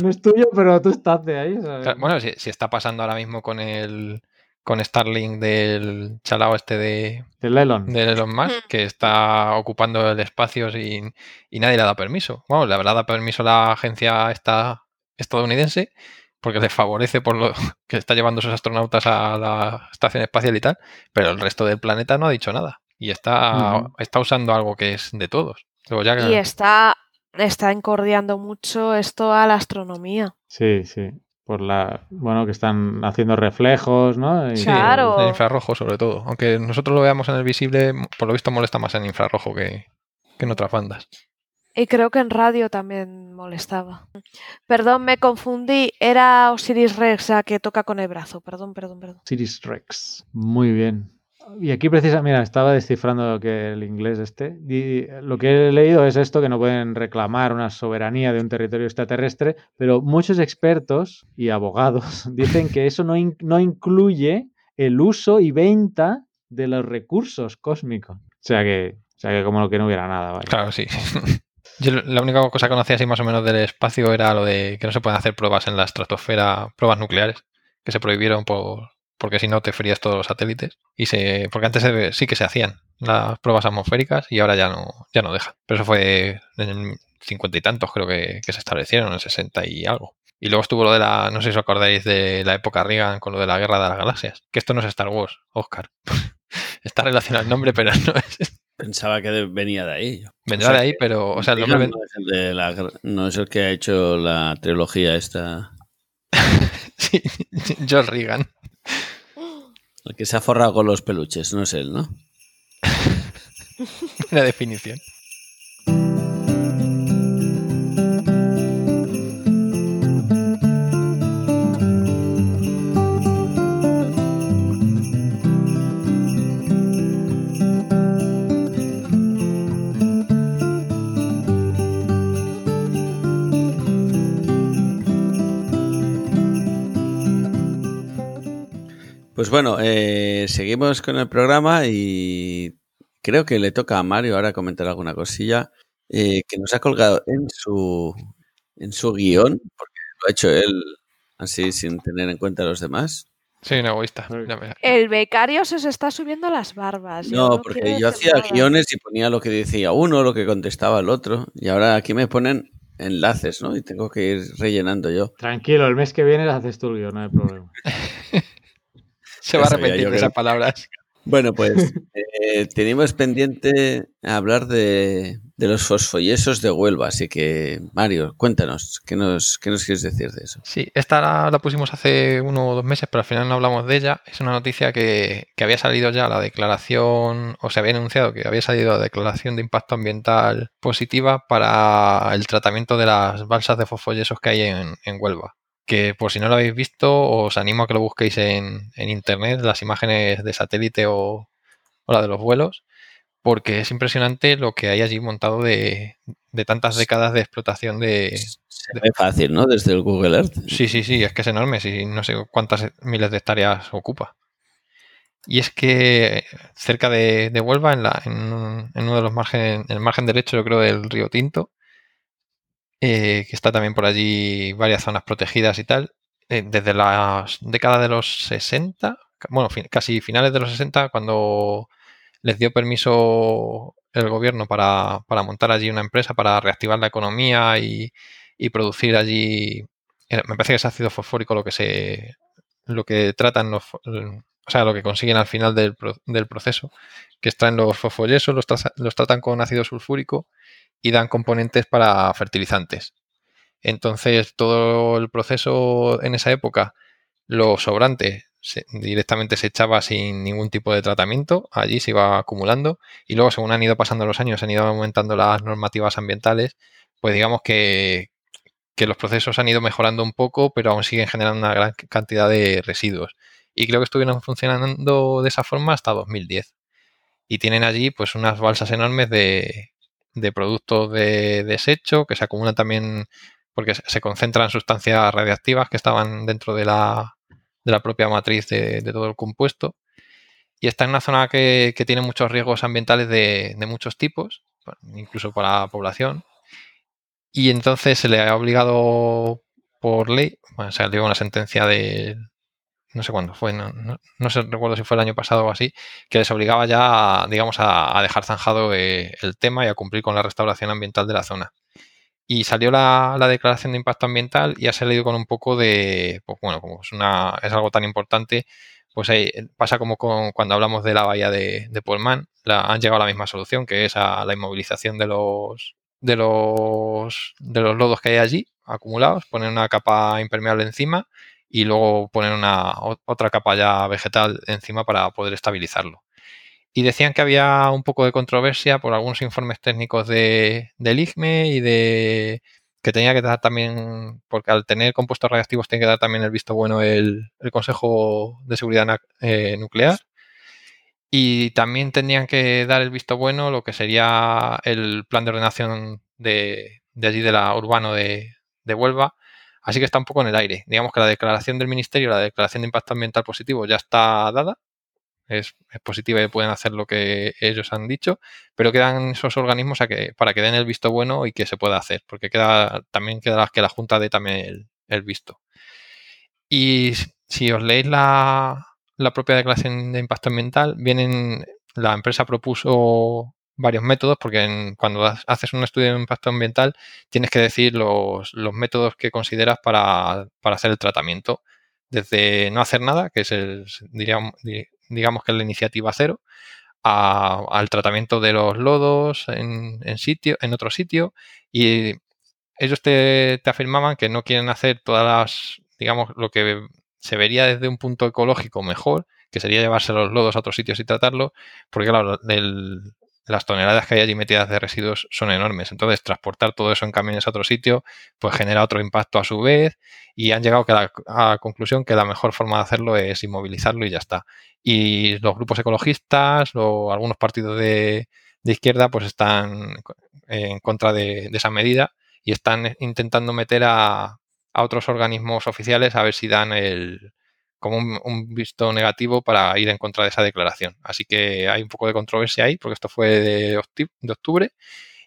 no es tuyo, pero tú estate ahí. ¿sabes? Claro, Bueno, si, si está pasando ahora mismo con el con Starlink del chalao este de, El Elon. de Elon Musk, que está ocupando el espacio sin, y nadie le ha dado permiso. Bueno, le habrá dado permiso la agencia esta estadounidense porque le favorece por lo que está llevando sus astronautas a la estación espacial y tal, pero el resto del planeta no ha dicho nada y está, está usando algo que es de todos. Luego ya que- Y está, está encordiando mucho esto a la astronomía. Sí, sí. Por la. Bueno, que están haciendo reflejos, ¿no? Y- Sí, Claro. en infrarrojo sobre todo. Aunque nosotros lo veamos en el visible, por lo visto molesta más en infrarrojo que, que en otras bandas. Y creo que en radio también molestaba. Perdón, me confundí. Era Osiris Rex la que toca con el brazo. Perdón, perdón, perdón. Sirius Rex. Muy bien. Y aquí precisamente, mira, estaba descifrando que el inglés este. y lo que he leído es esto, que no pueden reclamar una soberanía de un territorio extraterrestre, pero muchos expertos y abogados dicen que eso no, in- no incluye el uso y venta de los recursos cósmicos. O sea que, o sea que como que no hubiera nada, ¿vale? Claro, sí. Yo la única cosa que conocía así más o menos del espacio era lo de que no se pueden hacer pruebas en la estratosfera, pruebas nucleares, que se prohibieron por, porque si no te frías todos los satélites. Y se, porque antes se- sí que se hacían las pruebas atmosféricas y ahora ya no, ya no dejan. Pero eso fue en el cincuenta y tantos creo que, que se establecieron, en el 60 y algo. Y luego estuvo lo de la, no sé si os acordáis de la época Reagan con lo de la guerra de las galaxias. Que esto no es Star Wars, Oscar. Está relacionado el nombre, pero no es. Pensaba que venía de ahí. Vendrá O sea de ahí, pero, o sea, el nombre ven- no, es el de la guerra- no es el que ha hecho la trilogía esta. Sí, George Reagan. El que se ha forrado con los peluches, no es él, ¿no? La definición. Pues bueno, eh, seguimos con el programa y creo que le toca a Mario ahora comentar alguna cosilla eh, que nos ha colgado en su, en su guion, porque lo ha hecho él así sin tener en cuenta a los demás. Soy un egoísta. El becario se os está subiendo las barbas. No, porque yo hacía guiones y ponía lo que decía uno, lo que contestaba el otro. Y ahora aquí me ponen enlaces, ¿no? Y tengo que ir rellenando yo. Tranquilo, el mes que viene haces tú el guion, no hay problema. se va a repetir esas palabras. Bueno, pues eh, tenemos pendiente hablar de, los fosfoyesos de Huelva, así que Mario, cuéntanos, ¿qué nos, qué nos quieres decir de eso? Sí, esta la, pusimos hace uno o dos meses, pero al final no hablamos de ella. Es una noticia que, que había salido ya la declaración, o se había anunciado que había salido la declaración de impacto ambiental positiva para el tratamiento de las balsas de fosfoyesos que hay en, en Huelva que por si no lo habéis visto, os animo a que lo busquéis en, internet, las imágenes de satélite o, la de los vuelos, porque es impresionante lo que hay allí montado de, tantas décadas de explotación de... Se ve fácil, ¿no? Desde el Google Earth. Sí, sí, sí, es que es enorme, si no sé cuántas miles de hectáreas ocupa. Y es que cerca de, Huelva, en, la, en, uno de los márgenes, en el margen derecho, yo creo, del río Tinto, eh, que está también por allí varias zonas protegidas y tal. Eh, desde las décadas de los 60, bueno, casi finales de los 60, cuando les dio permiso el gobierno para, montar allí una empresa para reactivar la economía y, producir allí. Eh, me parece que es ácido fosfórico lo que se. lo que tratan los. O sea, lo que consiguen al final del, proceso, que extraen los fosfoyesos, los, los tratan con ácido sulfúrico y dan componentes para fertilizantes. Entonces, todo el proceso en esa época, lo sobrante directamente se echaba sin ningún tipo de tratamiento, allí se iba acumulando y luego según han ido pasando los años, han ido aumentando las normativas ambientales, pues digamos que, que los procesos han ido mejorando un poco, pero aún siguen generando una gran cantidad de residuos. Y creo que estuvieron funcionando de esa forma hasta 2010. Y tienen allí pues unas balsas enormes de, de productos de desecho que se acumulan también porque se concentran sustancias radiactivas que estaban dentro de la, de la propia matriz de, todo el compuesto. Y está en una zona que, tiene muchos riesgos ambientales de, muchos tipos, incluso para la población. Y entonces se le ha obligado por ley, bueno, se dio una sentencia de, no sé cuándo fue, no, no, sé, recuerdo si fue el año pasado o así, que les obligaba ya, digamos, a, dejar zanjado eh, el tema y a cumplir con la restauración ambiental de la zona. Y salió la, declaración de impacto ambiental y ha salido con un poco de, pues bueno, como es, una, es algo tan importante, pues ahí pasa como con, cuando hablamos de la bahía de, de Pullman, la, han llegado a la misma solución, que es a la inmovilización de los, de los, de los lodos que hay allí acumulados, poner una capa impermeable encima y luego poner una otra capa ya vegetal encima para poder estabilizarlo. Y decían que había un poco de controversia por algunos informes técnicos de, del IGME y de que tenía que dar también, porque al tener compuestos radiactivos tiene que dar también el visto bueno el, Consejo de Seguridad eh, Nuclear. Y también tenían que dar el visto bueno lo que sería el plan de ordenación de, de allí de la urbano de, de Huelva, Así que está un poco en el aire. Digamos que la declaración del Ministerio, la declaración de impacto ambiental positivo ya está dada. Es, positiva y pueden hacer lo que ellos han dicho, pero quedan esos organismos para que den el visto bueno y que se pueda hacer, porque también queda que la Junta dé también el, visto. Y si os leéis la, la propia declaración de impacto ambiental, vienen, la empresa propuso varios métodos, porque cuando haces un estudio de impacto ambiental tienes que decir los, métodos que consideras para, hacer el tratamiento. Desde no hacer nada, que es el, diríamos, digamos que la iniciativa cero, al tratamiento de los lodos en, sitio, en otro sitio. Y ellos te, te afirmaban que no quieren hacer todas las, digamos, lo que se vería desde un punto ecológico mejor, que sería llevarse los lodos a otros sitios y tratarlo, porque claro, el, las toneladas que hay allí metidas de residuos son enormes. Entonces, transportar todo eso en camiones a otro sitio, pues genera otro impacto a su vez y han llegado a la, conclusión que la mejor forma de hacerlo es inmovilizarlo y ya está. Y los grupos ecologistas o algunos partidos de, izquierda pues están en contra de, esa medida y están intentando meter a, a otros organismos oficiales a ver si dan el, como un, un, visto negativo para ir en contra de esa declaración. Así que hay un poco de controversia ahí, porque esto fue de, octubre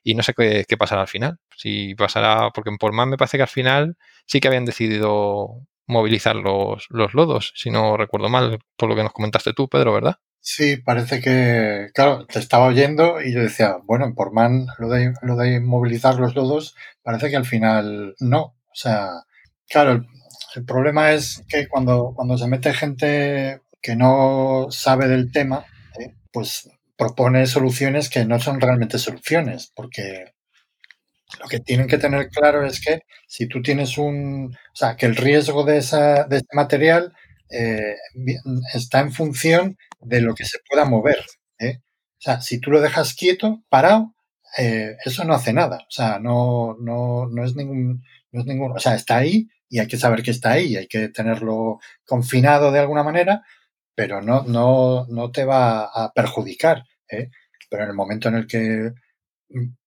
y no sé qué, qué, pasará al final. Si pasará, porque por más me parece que al final sí que habían decidido movilizar los, los lodos, si no recuerdo mal, por lo que nos comentaste tú, Pedro, ¿verdad? Sí, parece que, claro, te estaba oyendo y yo decía, bueno, en Portman lo de, lo de movilizar los lodos parece que al final no. O sea, claro, el, problema es que cuando, cuando se mete gente que no sabe del tema, pues propone soluciones que no son realmente soluciones, porque lo que tienen que tener claro es que si tú tienes un, o sea, que el riesgo de, esa, de ese material eh, está en función de lo que se pueda mover. ¿eh? O sea, si tú lo dejas quieto, parado, eh, eso no hace nada. O sea, no, no, no es ningún, no es ningún, o sea, está ahí y hay que saber que está ahí, hay que tenerlo confinado de alguna manera, pero no, no, no te va a perjudicar. ¿eh? Pero en el momento en el que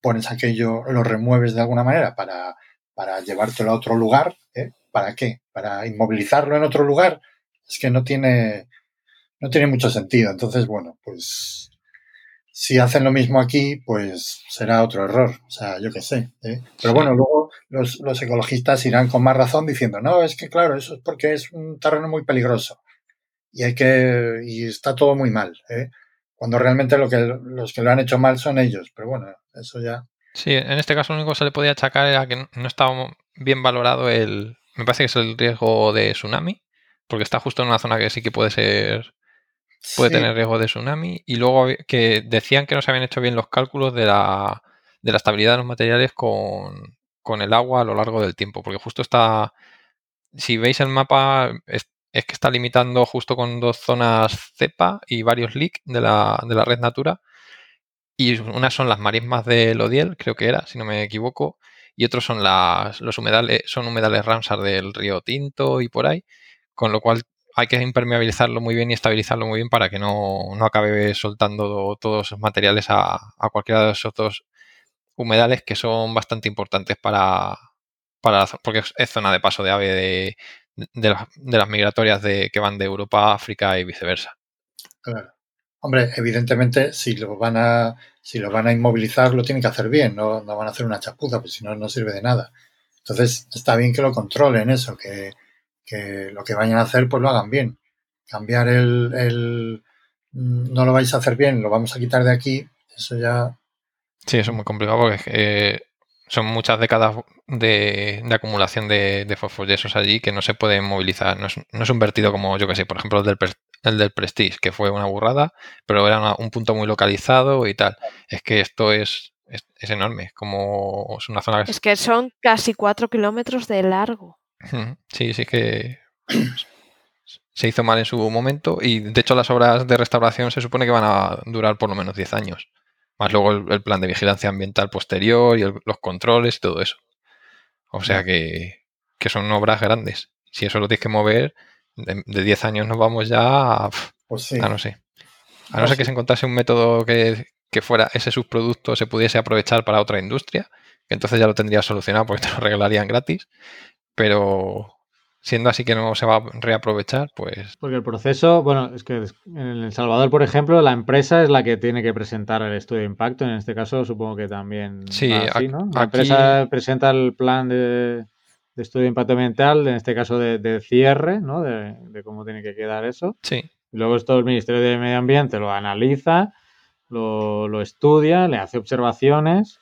pones aquello, lo remueves de alguna manera para, para llevártelo a otro lugar, ¿eh? ¿para qué? ¿Para inmovilizarlo en otro lugar? Es que no tiene, no tiene mucho sentido. Entonces, bueno, pues si hacen lo mismo aquí, pues será otro error. O sea, yo qué sé. ¿eh? Pero bueno, luego los, los, ecologistas irán con más razón diciendo, no, es que claro, eso es porque es un terreno muy peligroso. Y hay que, y está todo muy mal, ¿eh? Cuando realmente lo que, los que lo han hecho mal son ellos. Pero bueno, eso ya. Sí, en este caso lo único que se le podía achacar era que no estaba bien valorado el, me parece que es el riesgo de tsunami, porque está justo en una zona que sí que puede ser puede sí. tener riesgo de tsunami. Y luego que decían que no se habían hecho bien los cálculos de la, de la estabilidad de los materiales con, con, el agua a lo largo del tiempo. Porque justo está, si veis el mapa, es, es que está limitando justo con dos zonas cepa y varios leak de la, de la red Natura. Y unas son las marismas del Odiel, creo que era, si no me equivoco. Y otros son las, los humedales, son humedales Ramsar del río Tinto y por ahí. Con lo cual hay que impermeabilizarlo muy bien y estabilizarlo muy bien para que no, no acabe soltando todos esos materiales a, a, cualquiera de esos dos humedales que son bastante importantes para, para porque es zona de paso de ave de, de las migratorias de, que van de Europa a África y viceversa. Claro. Hombre, evidentemente, si lo van a, si lo van a inmovilizar, lo tienen que hacer bien, no, no van a hacer una chapuza, pues si no, no sirve de nada. Entonces, está bien que lo controlen eso, que, que lo que vayan a hacer, pues lo hagan bien. Cambiar el, el, no lo vais a hacer bien, lo vamos a quitar de aquí, eso ya. Sí, eso es muy complicado porque eh, son muchas décadas de, de acumulación de, de fosfoyesos allí que no se pueden movilizar. No es, no es un vertido como, yo que sé, por ejemplo, el del, el del Prestige, que fue una burrada, pero era una, un punto muy localizado y tal. Es que esto es, es, es enorme, es como es una zona... Es que son casi cuatro kilómetros de largo. Sí, sí que se hizo mal en su momento y de hecho las obras de restauración se supone que van a durar por lo menos 10 años. Más luego el, el plan de vigilancia ambiental posterior y el, los controles y todo eso. O sea que, que, son obras grandes. Si eso lo tienes que mover, de, de 10 años nos vamos ya a, pues sí. a no sé. A no pues ser que se encontrase un método que, que fuera ese subproducto se pudiese aprovechar para otra industria, que entonces ya lo tendrías solucionado porque te lo regalarían gratis pero siendo así que no se va a reaprovechar, pues... Porque el proceso, bueno, es que en El Salvador, por ejemplo, la empresa es la que tiene que presentar el estudio de impacto, en este caso supongo que también sí, así, ¿no? La aquí... empresa presenta el plan de, de, estudio de impacto ambiental, en este caso de, de cierre, ¿no? De, de, cómo tiene que quedar eso. Sí. Y luego esto el Ministerio de Medio Ambiente lo analiza, lo, lo estudia, le hace observaciones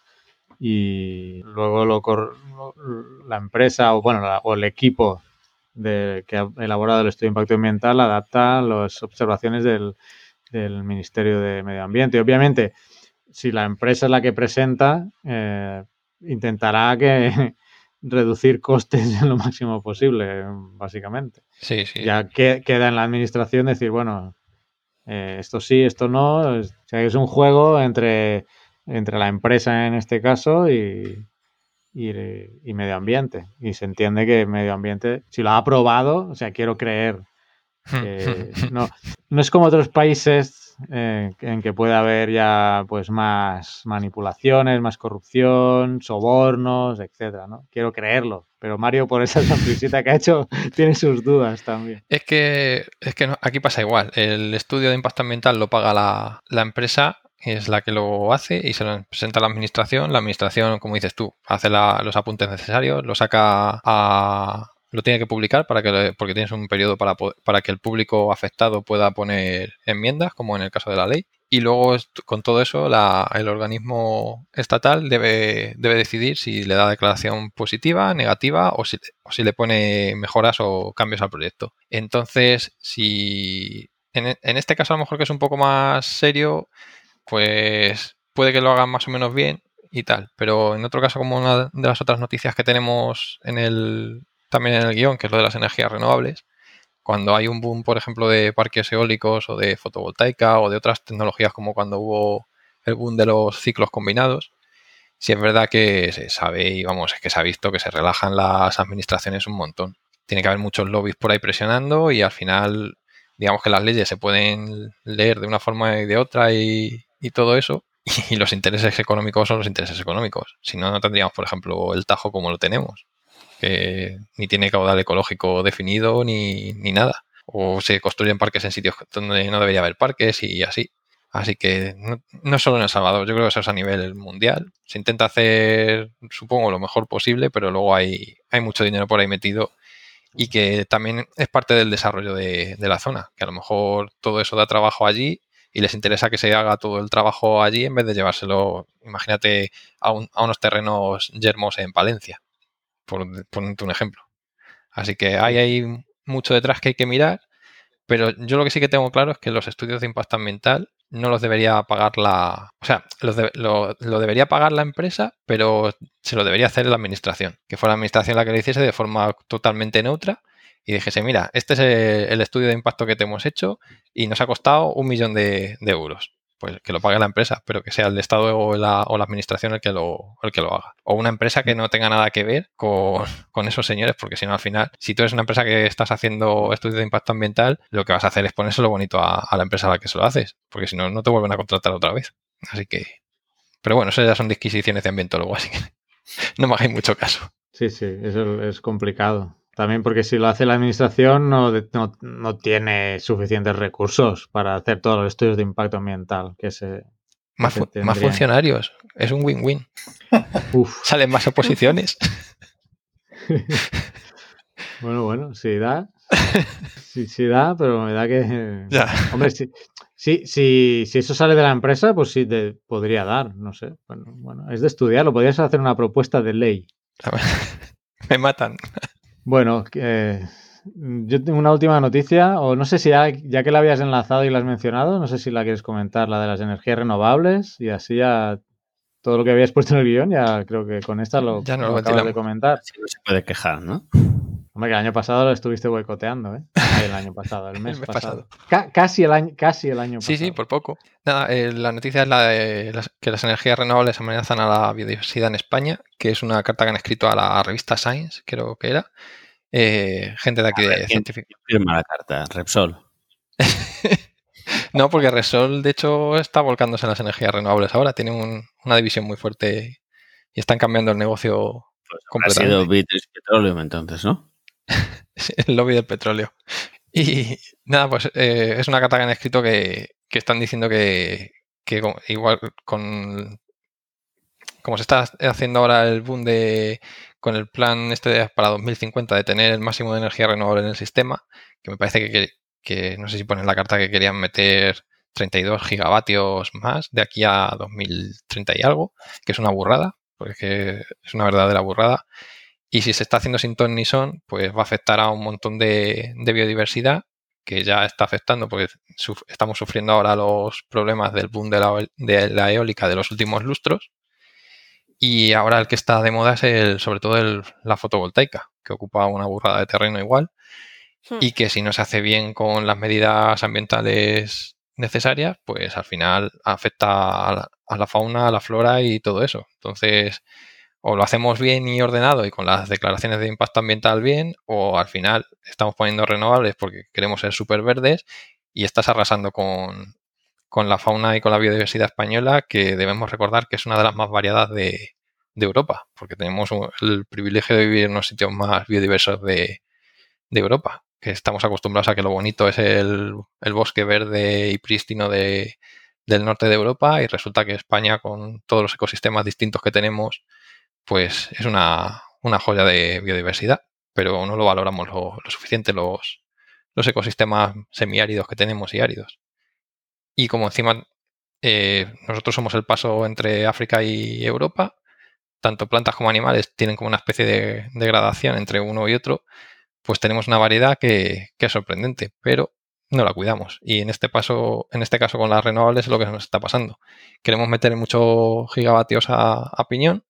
y luego lo, la empresa o bueno la, o el equipo de, que ha elaborado el estudio de impacto ambiental adapta las observaciones del, del, Ministerio de Medio Ambiente. Y obviamente, si la empresa es la que presenta, eh, intentará que reducir costes en lo máximo posible, básicamente. Sí, sí. Ya que, queda en la administración decir, bueno, eh, esto sí, esto no. O sea, es un juego entre entre la empresa en este caso y, y, y, medio ambiente. Y se entiende que medio ambiente, si lo ha aprobado, o sea, quiero creer que no, no es como otros países eh, en que puede haber ya pues más manipulaciones, más corrupción, sobornos, etcétera, ¿no? Quiero creerlo, pero Mario por esa sonrisita que ha hecho tiene sus dudas también. Es que, es que no- aquí pasa igual. El estudio de impacto ambiental lo paga la, la empresa, es la que lo hace y se lo presenta a la administración. La administración, como dices tú, hace la- los apuntes necesarios, lo saca a... Lo tiene que publicar para que, porque tienes un periodo para, para que el público afectado pueda poner enmiendas, como en el caso de la ley. Y luego, con todo eso, la- el organismo estatal debe, debe decidir si le da declaración positiva, negativa o si, o si le pone mejoras o cambios al proyecto. Entonces, si en, en este caso a lo mejor que es un poco más serio, pues puede que lo hagan más o menos bien y tal. Pero en otro caso, como una de las otras noticias que tenemos en el, también en el guion, que es lo de las energías renovables, cuando hay un boom, por ejemplo, de parques eólicos o de fotovoltaica o de otras tecnologías como cuando hubo el boom de los ciclos combinados, sí es verdad que se sabe y vamos, es que se ha visto que se relajan las administraciones un montón. Tiene que haber muchos lobbies por ahí presionando y al final, digamos que las leyes se pueden leer de una forma y de otra y, y todo eso. Y los intereses económicos son los intereses económicos. Si no, no tendríamos, por ejemplo, el Tajo como lo tenemos, que ni tiene caudal ecológico definido ni, ni nada. O se construyen parques en sitios donde no debería haber parques y así. Así que no, no solo en El Salvador, yo creo que eso es a nivel mundial. Se intenta hacer, supongo, lo mejor posible, pero luego hay, hay mucho dinero por ahí metido y que también es parte del desarrollo de, de la zona, que a lo mejor todo eso da trabajo allí y les interesa que se haga todo el trabajo allí en vez de llevárselo, imagínate, a, un- a unos terrenos yermos en Palencia, por ponerte un ejemplo. Así que hay, hay mucho detrás que hay que mirar, pero yo lo que sí que tengo claro es que los estudios de impacto ambiental no los debería pagar la... O sea, los de- lo, lo debería pagar la empresa, pero se lo debería hacer la administración. Que fuera la administración la que lo hiciese de forma totalmente neutra y dijese, mira, este es el, estudio de impacto que te hemos hecho y nos ha costado un millón de, euros. Pues que lo pague la empresa, pero que sea el Estado o la, o la administración el que, lo, el que lo haga. O una empresa que no tenga nada que ver con, con esos señores, porque si no, al final, si tú eres una empresa que estás haciendo estudios de impacto ambiental, lo que vas a hacer es ponérselo bonito a, la empresa a la que se lo haces, porque si no, no te vuelven a contratar otra vez. Así que. Pero bueno, eso ya son disquisiciones de ambientólogo, así que no me hagáis mucho caso. Sí, sí, eso es complicado. También porque si lo hace la administración no, no, no tiene suficientes recursos para hacer todos los estudios de impacto ambiental que se... Más, que fu- se más tendrían. funcionarios, es un win-win. Salen más oposiciones. bueno, bueno, sí da. Sí, sí da, pero me da que... Ya. Hombre, si, si, si, si eso sale de la empresa, pues sí te podría dar, no sé. Bueno, bueno, es de estudiarlo. Podrías hacer una propuesta de ley. Me matan. Bueno, eh, yo tengo una última noticia, o no sé si ya, ya que la habías enlazado y la has mencionado, no sé si la quieres comentar, la de las energías renovables, y así ya todo lo que habías puesto en el guion, ya creo que con esta lo, Ya no lo lo acabas de comentar. Así no se puede quejar, ¿no? Hombre, que el año pasado lo estuviste boicoteando, ¿eh? El año pasado, el mes, El mes pasado. Ca- casi, el año, casi el año Sí, pasado. sí, por poco. Nada, eh, la noticia es la de las- que las energías renovables amenazan a la biodiversidad en España, que es una carta que han escrito a la revista Science, creo que era. Eh, gente de aquí A ver, de ¿quién- científica. Firma la carta, Repsol. No, porque Resol, de hecho, está volcándose en las energías renovables ahora. Tienen un- una división muy fuerte y están cambiando el negocio Pues Ha sido Beatrice Petroleum entonces, ¿no? el lobby del petróleo. Y nada, pues eh, es una carta que han escrito que, que están diciendo que, que igual con como se está haciendo ahora el boom de con el plan este de- para 2050 de tener el máximo de energía renovable en el sistema, que me parece que, que, que no sé si ponen en la carta que querían meter 32 gigavatios más de aquí a 2030 y algo, que es una burrada, porque es una verdadera burrada. Y si se está haciendo sin ton ni son, pues va a afectar a un montón de, de biodiversidad que ya está afectando, porque suf- estamos sufriendo ahora los problemas del boom de la, de la eólica de los últimos lustros. Y ahora el que está de moda es el, sobre todo el- la fotovoltaica, que ocupa una burrada de terreno igual, Hmm. y que si no se hace bien con las medidas ambientales necesarias, pues al final afecta a la, a la fauna, a la flora y todo eso. Entonces, o lo hacemos bien y ordenado y con las declaraciones de impacto ambiental bien, o al final estamos poniendo renovables porque queremos ser súper verdes y estás arrasando con, con, la fauna y con la biodiversidad española, que debemos recordar que es una de las más variadas de, de Europa, porque tenemos el privilegio de vivir en unos sitios más biodiversos de, de Europa, que estamos acostumbrados a que lo bonito es el, el bosque verde y prístino de, del norte de Europa y resulta que España, con todos los ecosistemas distintos que tenemos, pues es una, una joya de biodiversidad, pero no lo valoramos lo, suficiente los, los ecosistemas semiáridos que tenemos y áridos. Y como encima eh, nosotros somos el paso entre África y Europa, tanto plantas como animales tienen como una especie de, de gradación entre uno y otro, pues tenemos una variedad que, que, es sorprendente, pero no la cuidamos. Y en este paso, en este caso con las renovables es lo que nos está pasando. Queremos meter muchos gigavatios a, piñón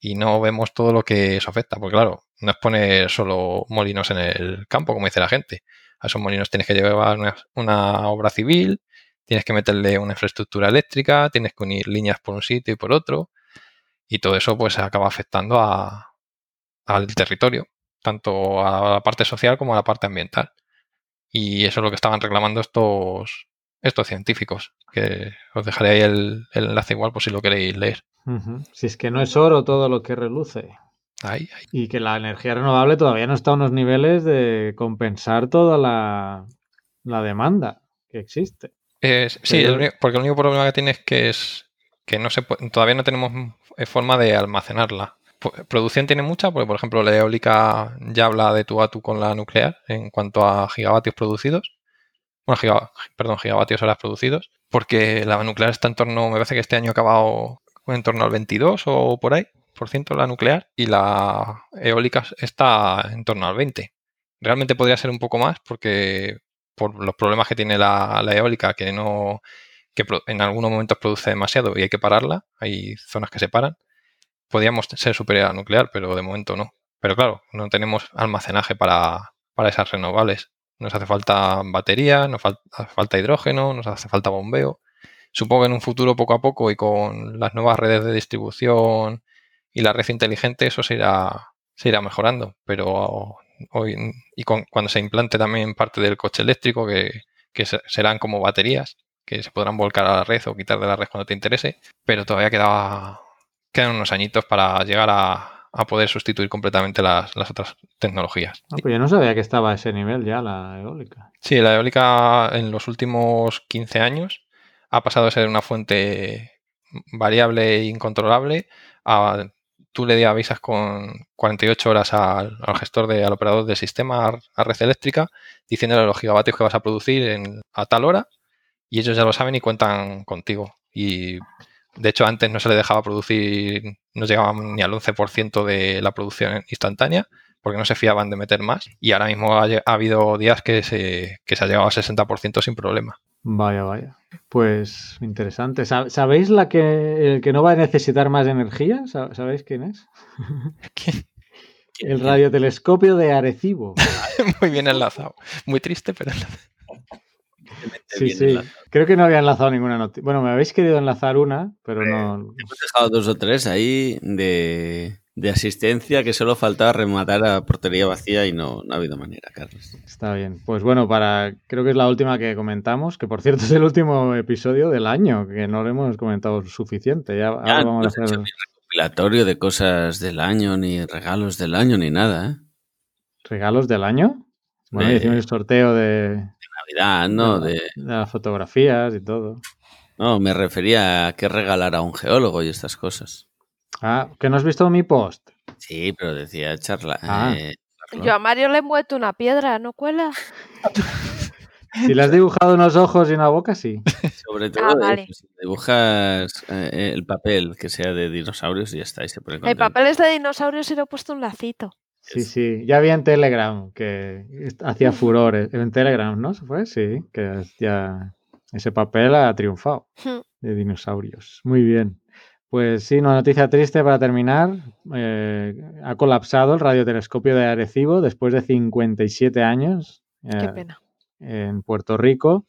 y no vemos todo lo que eso afecta. Porque claro, no es poner solo molinos en el campo, como dice la gente. A esos molinos tienes que llevar una, obra civil, tienes que meterle una infraestructura eléctrica, tienes que unir líneas por un sitio y por otro. Y todo eso pues acaba afectando a, al territorio, tanto a la parte social como a la parte ambiental. Y eso es lo que estaban reclamando estos, estos científicos, que os dejaré ahí el, enlace igual por si lo queréis leer. Si es que no es oro todo lo que reluce. Y que la energía renovable todavía no está a unos niveles de compensar toda la, demanda que existe. sí, porque el único problema que tiene es que es que no se todavía no tenemos forma de almacenarla producción tiene mucha, porque por ejemplo la eólica ya habla de tú a tú con la nuclear en cuanto a gigavatios producidos. Bueno, perdón, gigavatios horas producidos, porque la nuclear está en torno, me parece que este año ha acabado en torno al 22 o por ahí, por ciento la nuclear, y la eólica está en torno al 20. Realmente podría ser un poco más porque por los problemas que tiene la, la eólica, que no que en algunos momentos produce demasiado y hay que pararla, hay zonas que se paran, podríamos ser superior a nuclear, pero de momento no. Pero claro, no tenemos almacenaje para, esas renovables. Nos hace falta batería, nos hace falta hidrógeno, nos hace falta bombeo. Supongo que en un futuro poco a poco y con las nuevas redes de distribución y la red inteligente eso se irá, se irá mejorando. Pero hoy y cuando se implante también parte del coche eléctrico que, que serán como baterías que se podrán volcar a la red o quitar de la red cuando te interese, pero todavía quedaba quedan unos añitos para llegar a, poder sustituir completamente las, otras tecnologías. Ah, pues yo no sabía que estaba a ese nivel ya la eólica. Sí, la eólica en los últimos 15 años ha pasado de ser una fuente variable e incontrolable a tú le avisas con 48 horas al, gestor de, al operador del sistema, a red eléctrica, diciéndole los gigavatios que vas a producir en, a tal hora y ellos ya lo saben y cuentan contigo. Y de hecho, antes no se le dejaba producir, no llegaban ni al 11% de la producción instantánea, porque no se fiaban de meter más. Y ahora mismo ha, habido días que se, que se ha llegado al 60% sin problema. Vaya, vaya. Pues interesante. ¿Sabéis la que el que no va a necesitar más energía? ¿Sabéis quién es? ¿Quién? El radiotelescopio de Arecibo. Muy bien enlazado. Muy triste, pero Sí, sí. Creo que no había enlazado ninguna noticia. Bueno, me habéis querido enlazar una, pero no. Hemos dejado dos o tres ahí de, asistencia que solo faltaba rematar a portería vacía y no, no, ha habido manera, Carlos. Está bien. Pues bueno, para creo que es la última que comentamos, que por cierto es el último episodio del año, que no lo hemos comentado suficiente. Ya, ahora vamos a hacer. Ni recopilatorio de cosas del año, ni regalos del año, ni nada, ¿eh? ¿Regalos del año? Bueno, hicimos el sorteo de, ¿no? De, las fotografías y todo. No, me refería a qué regalar a un geólogo y estas cosas. Ah, ¿que no has visto mi post? Sí, pero decía charla. Ah. Eh, Yo a Mario le he muerto una piedra, ¿no cuela? Si le has dibujado unos ojos y una boca, sí. Sobre ah, todo si dibujas eh, el papel que sea de dinosaurios y ya está. se el papel es de dinosaurios y le he puesto un lacito. Sí, sí, ya vi en Telegram que hacía furores. En Telegram, ¿no? ¿Se fue? Sí, que ya ese papel ha triunfado hmm. de dinosaurios. Muy bien. Pues sí, una noticia triste para terminar. Eh, ha colapsado el radiotelescopio de Arecibo después de 57 años. Qué eh, pena. En Puerto Rico.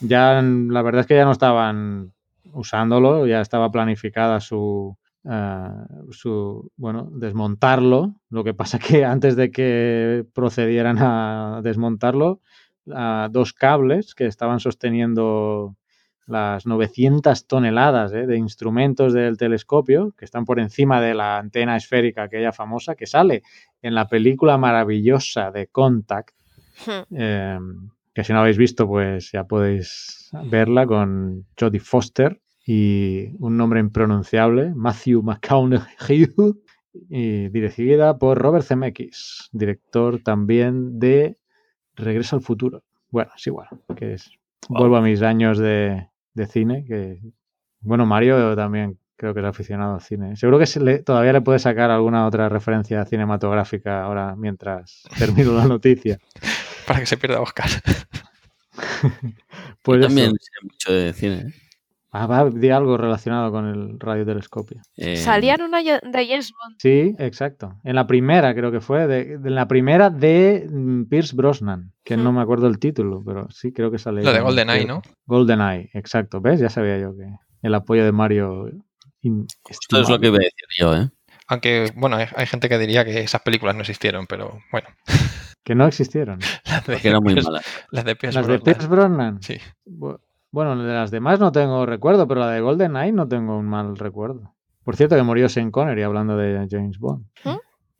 Ya, la verdad es que ya no estaban usándolo, ya estaba planificada su, ah, su, bueno, desmontarlo. Lo que pasa que antes de que procedieran a desmontarlo, dos cables que estaban sosteniendo las 900 toneladas ¿eh? de instrumentos del telescopio que están por encima de la antena esférica aquella famosa que sale en la película maravillosa de Contact, Hmm. eh, que si no habéis visto pues ya podéis verla con Jodie Foster y un nombre impronunciable, Matthew McConaughey, y dirigida por Robert Zemeckis, director también de Regreso al futuro. Bueno, es igual, que es vuelvo a mis años de, de cine, que bueno, Mario también creo que es aficionado al cine. Seguro que se le- todavía le puede sacar alguna otra referencia cinematográfica ahora mientras termino la noticia. Para que se pierda Oscar. Pues también sé mucho de cine. ¿eh? Ah, va, di algo relacionado con el radiotelescopio. Eh, Salía en una de James Bond. Sí, exacto. En la primera, creo que fue, de, de la primera de mm, Pierce Brosnan, que no Hmm. me acuerdo el título, pero sí creo que sale. Lo de GoldenEye, ¿no? GoldenEye, exacto. ¿Ves? Ya sabía yo que el apoyo de Mario. Esto es lo que iba a decir yo, ¿eh? Aunque, bueno, hay, hay gente que diría que esas películas no existieron, pero bueno. Que no existieron. Las de, Porque era muy Pierce- mala. Las de Pierce Las de Brosnan. Pierce Brosnan. Sí. Bueno, de las demás no tengo recuerdo, pero la de GoldenEye no tengo un mal recuerdo. Por cierto, que murió Sean Connery hablando de James Bond.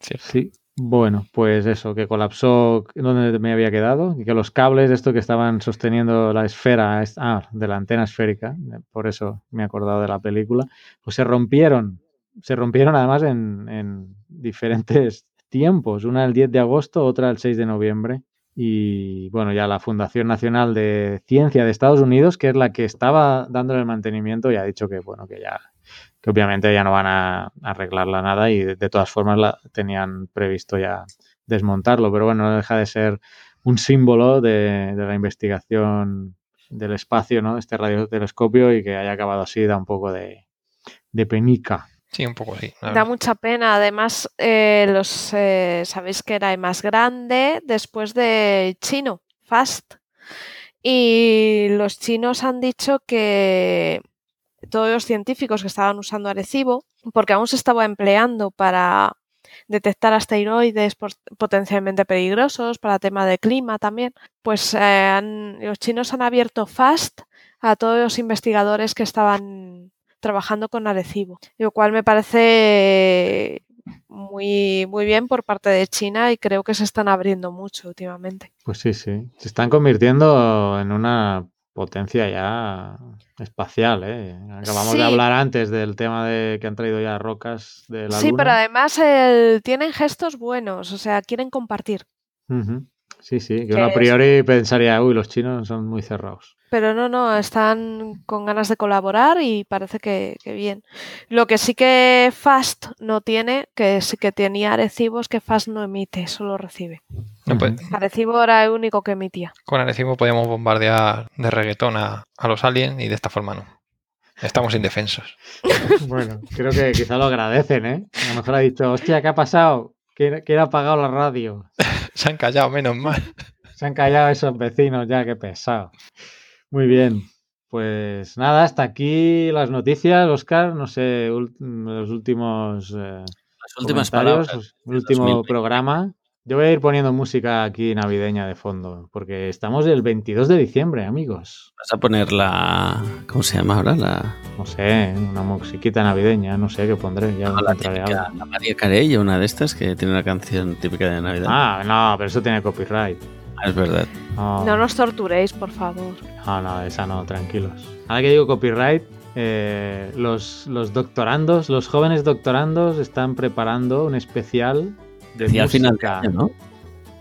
Cierto. Sí. Bueno, pues eso, que colapsó donde me había quedado y que los cables, esto que estaban sosteniendo la esfera, es- ah, de la antena esférica, eh, por eso me he acordado de la película, pues se rompieron. Se rompieron además en, en diferentes tiempos, una el 10 de agosto, otra el 6 de noviembre. Y bueno, ya la Fundación Nacional de Ciencia de Estados Unidos, que es la que estaba dándole el mantenimiento, ya ha dicho que bueno, que ya que obviamente ya no van a arreglarla nada y de, todas formas la tenían previsto ya desmontarlo, pero bueno, no deja de ser un símbolo de, de la investigación del espacio, ¿no? Este radiotelescopio y que haya acabado así da un poco de, de penica. Sí, un poco sí. Da mucha pena. Además, eh, los eh, sabéis que era el más grande después de chino, Fast. Y los chinos han dicho que todos los científicos que estaban usando Arecibo, porque aún se estaba empleando para detectar asteroides potencialmente peligrosos, para tema de clima también, pues eh, han- los chinos han abierto FAST a todos los investigadores que estaban trabajando con Arecibo, lo cual me parece muy, muy bien por parte de China y creo que se están abriendo mucho últimamente. Pues sí, sí. Se están convirtiendo en una potencia ya espacial, ¿eh? Acabamos Sí. de hablar antes del tema de que han traído ya rocas de la sí, Luna. pero además el- tienen gestos buenos, o sea, quieren compartir. Sí, sí, que Que uno a es- priori pensaría, uy, los chinos son muy cerrados. Pero no, no, están con ganas de colaborar y parece que, que bien. Lo que sí que Fast no tiene, que sí que tenía Arecibo, es que Fast no emite, solo recibe. No, pues, Arecibo era el único que emitía. con Arecibo podíamos bombardear de reggaetón a, a los aliens y de esta forma no. Estamos indefensos. Bueno, creo que quizá lo agradecen, ¿eh? A lo mejor ha dicho, hostia, ¿qué ha pasado? ¿Quién, quién ha apagado la radio? Se han callado, menos mal. Se han callado esos vecinos ya, qué pesado. Muy bien. Pues nada, hasta aquí las noticias, Oscar. No sé, los últimos eh, Las últimas comentarios, palabras. el último 2020. programa. Yo voy a ir poniendo música aquí navideña de fondo, porque estamos el 22 de diciembre, amigos. Vas a poner la. ¿Cómo se llama ahora? La, No sé, una musiquita navideña, no sé qué pondré, ya la encontraré típica, algo. la María Carey, una de estas que tiene una canción típica de Navidad. Ah, no, pero eso tiene copyright. Ah, es verdad. No, No nos torturéis, por favor. no, no, esa no, tranquilos. Ahora que digo copyright, eh, los, los doctorandos, los jóvenes doctorandos están preparando un especial de Decía al final música, año, ¿no?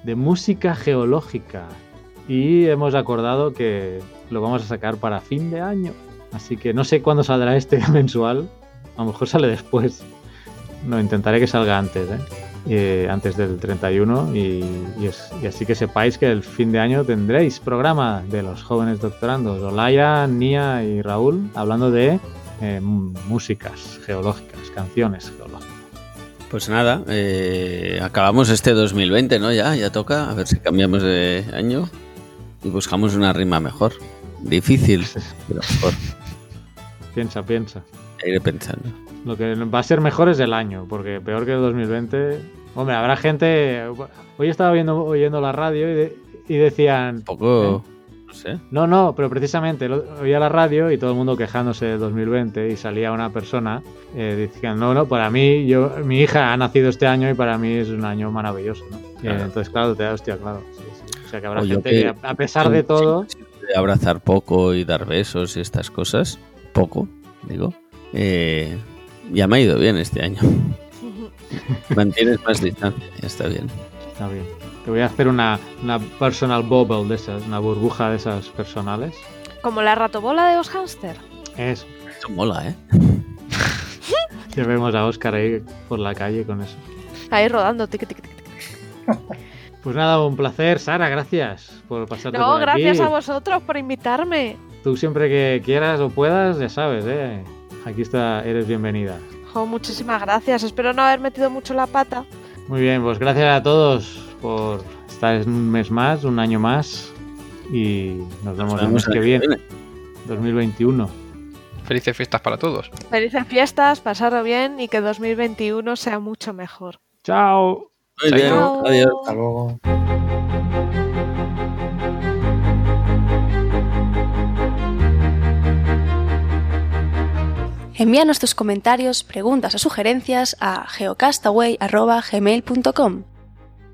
de música geológica. Y hemos acordado que lo vamos a sacar para fin de año. Así que no sé cuándo saldrá este mensual. A lo mejor sale después. No, intentaré que salga antes, ¿eh? Eh, antes del 31 y, y es- y así que sepáis que el fin de año tendréis programa de los jóvenes doctorandos, Olaya, Nia y Raúl, hablando de eh, músicas geológicas, canciones geológicas. Pues nada, eh, acabamos este 2020, ¿no? Ya, ya toca. A ver si cambiamos de año y buscamos una rima mejor. Difícil, pero mejor. Piensa, piensa. Iré pensando. Lo que va a ser mejor es el año, porque peor que el 2020. Hombre, habrá gente. Hoy estaba viendo, oyendo la radio y, de- y decían. Un poco. No. No, no, pero precisamente oía la radio y todo el mundo quejándose del 2020 y salía una persona eh, diciendo, no, no, para mí, yo, mi hija ha nacido este año y para mí es un año maravilloso, ¿no? Claro. entonces, claro, te da hostia, claro. sí, sí. O sea, que habrá O gente que- que, a- a pesar de todo, de abrazar poco y dar besos y estas cosas, poco, digo, eh, ya me ha ido bien este año. Mantienes más distancia, ya está bien. está bien. Te voy a hacer una, una personal bubble de esas, una burbuja de esas personales. Como la ratobola de los hámster. Eso. Eso mola, ¿eh? Que vemos a Oscar ahí por la calle con eso. Ahí rodando. tic, tic, tic. Pues nada, un placer, Sara, gracias por pasarte No, por gracias aquí. a vosotros por invitarme. Tú siempre que quieras o puedas, ya sabes, ¿eh? Aquí está, eres bienvenida. Jo, muchísimas gracias. Espero no haber metido mucho la pata. Muy bien, pues gracias a todos por estar un mes más, un año más. Y nos vemos el mes que viene, 2021. Felices fiestas para todos. Felices fiestas, pasarlo bien y que 2021 sea mucho mejor. Chao. Muy bien, Chao. adiós. Hasta luego. Envíanos tus comentarios, preguntas o sugerencias a geocastaway.gmail.com.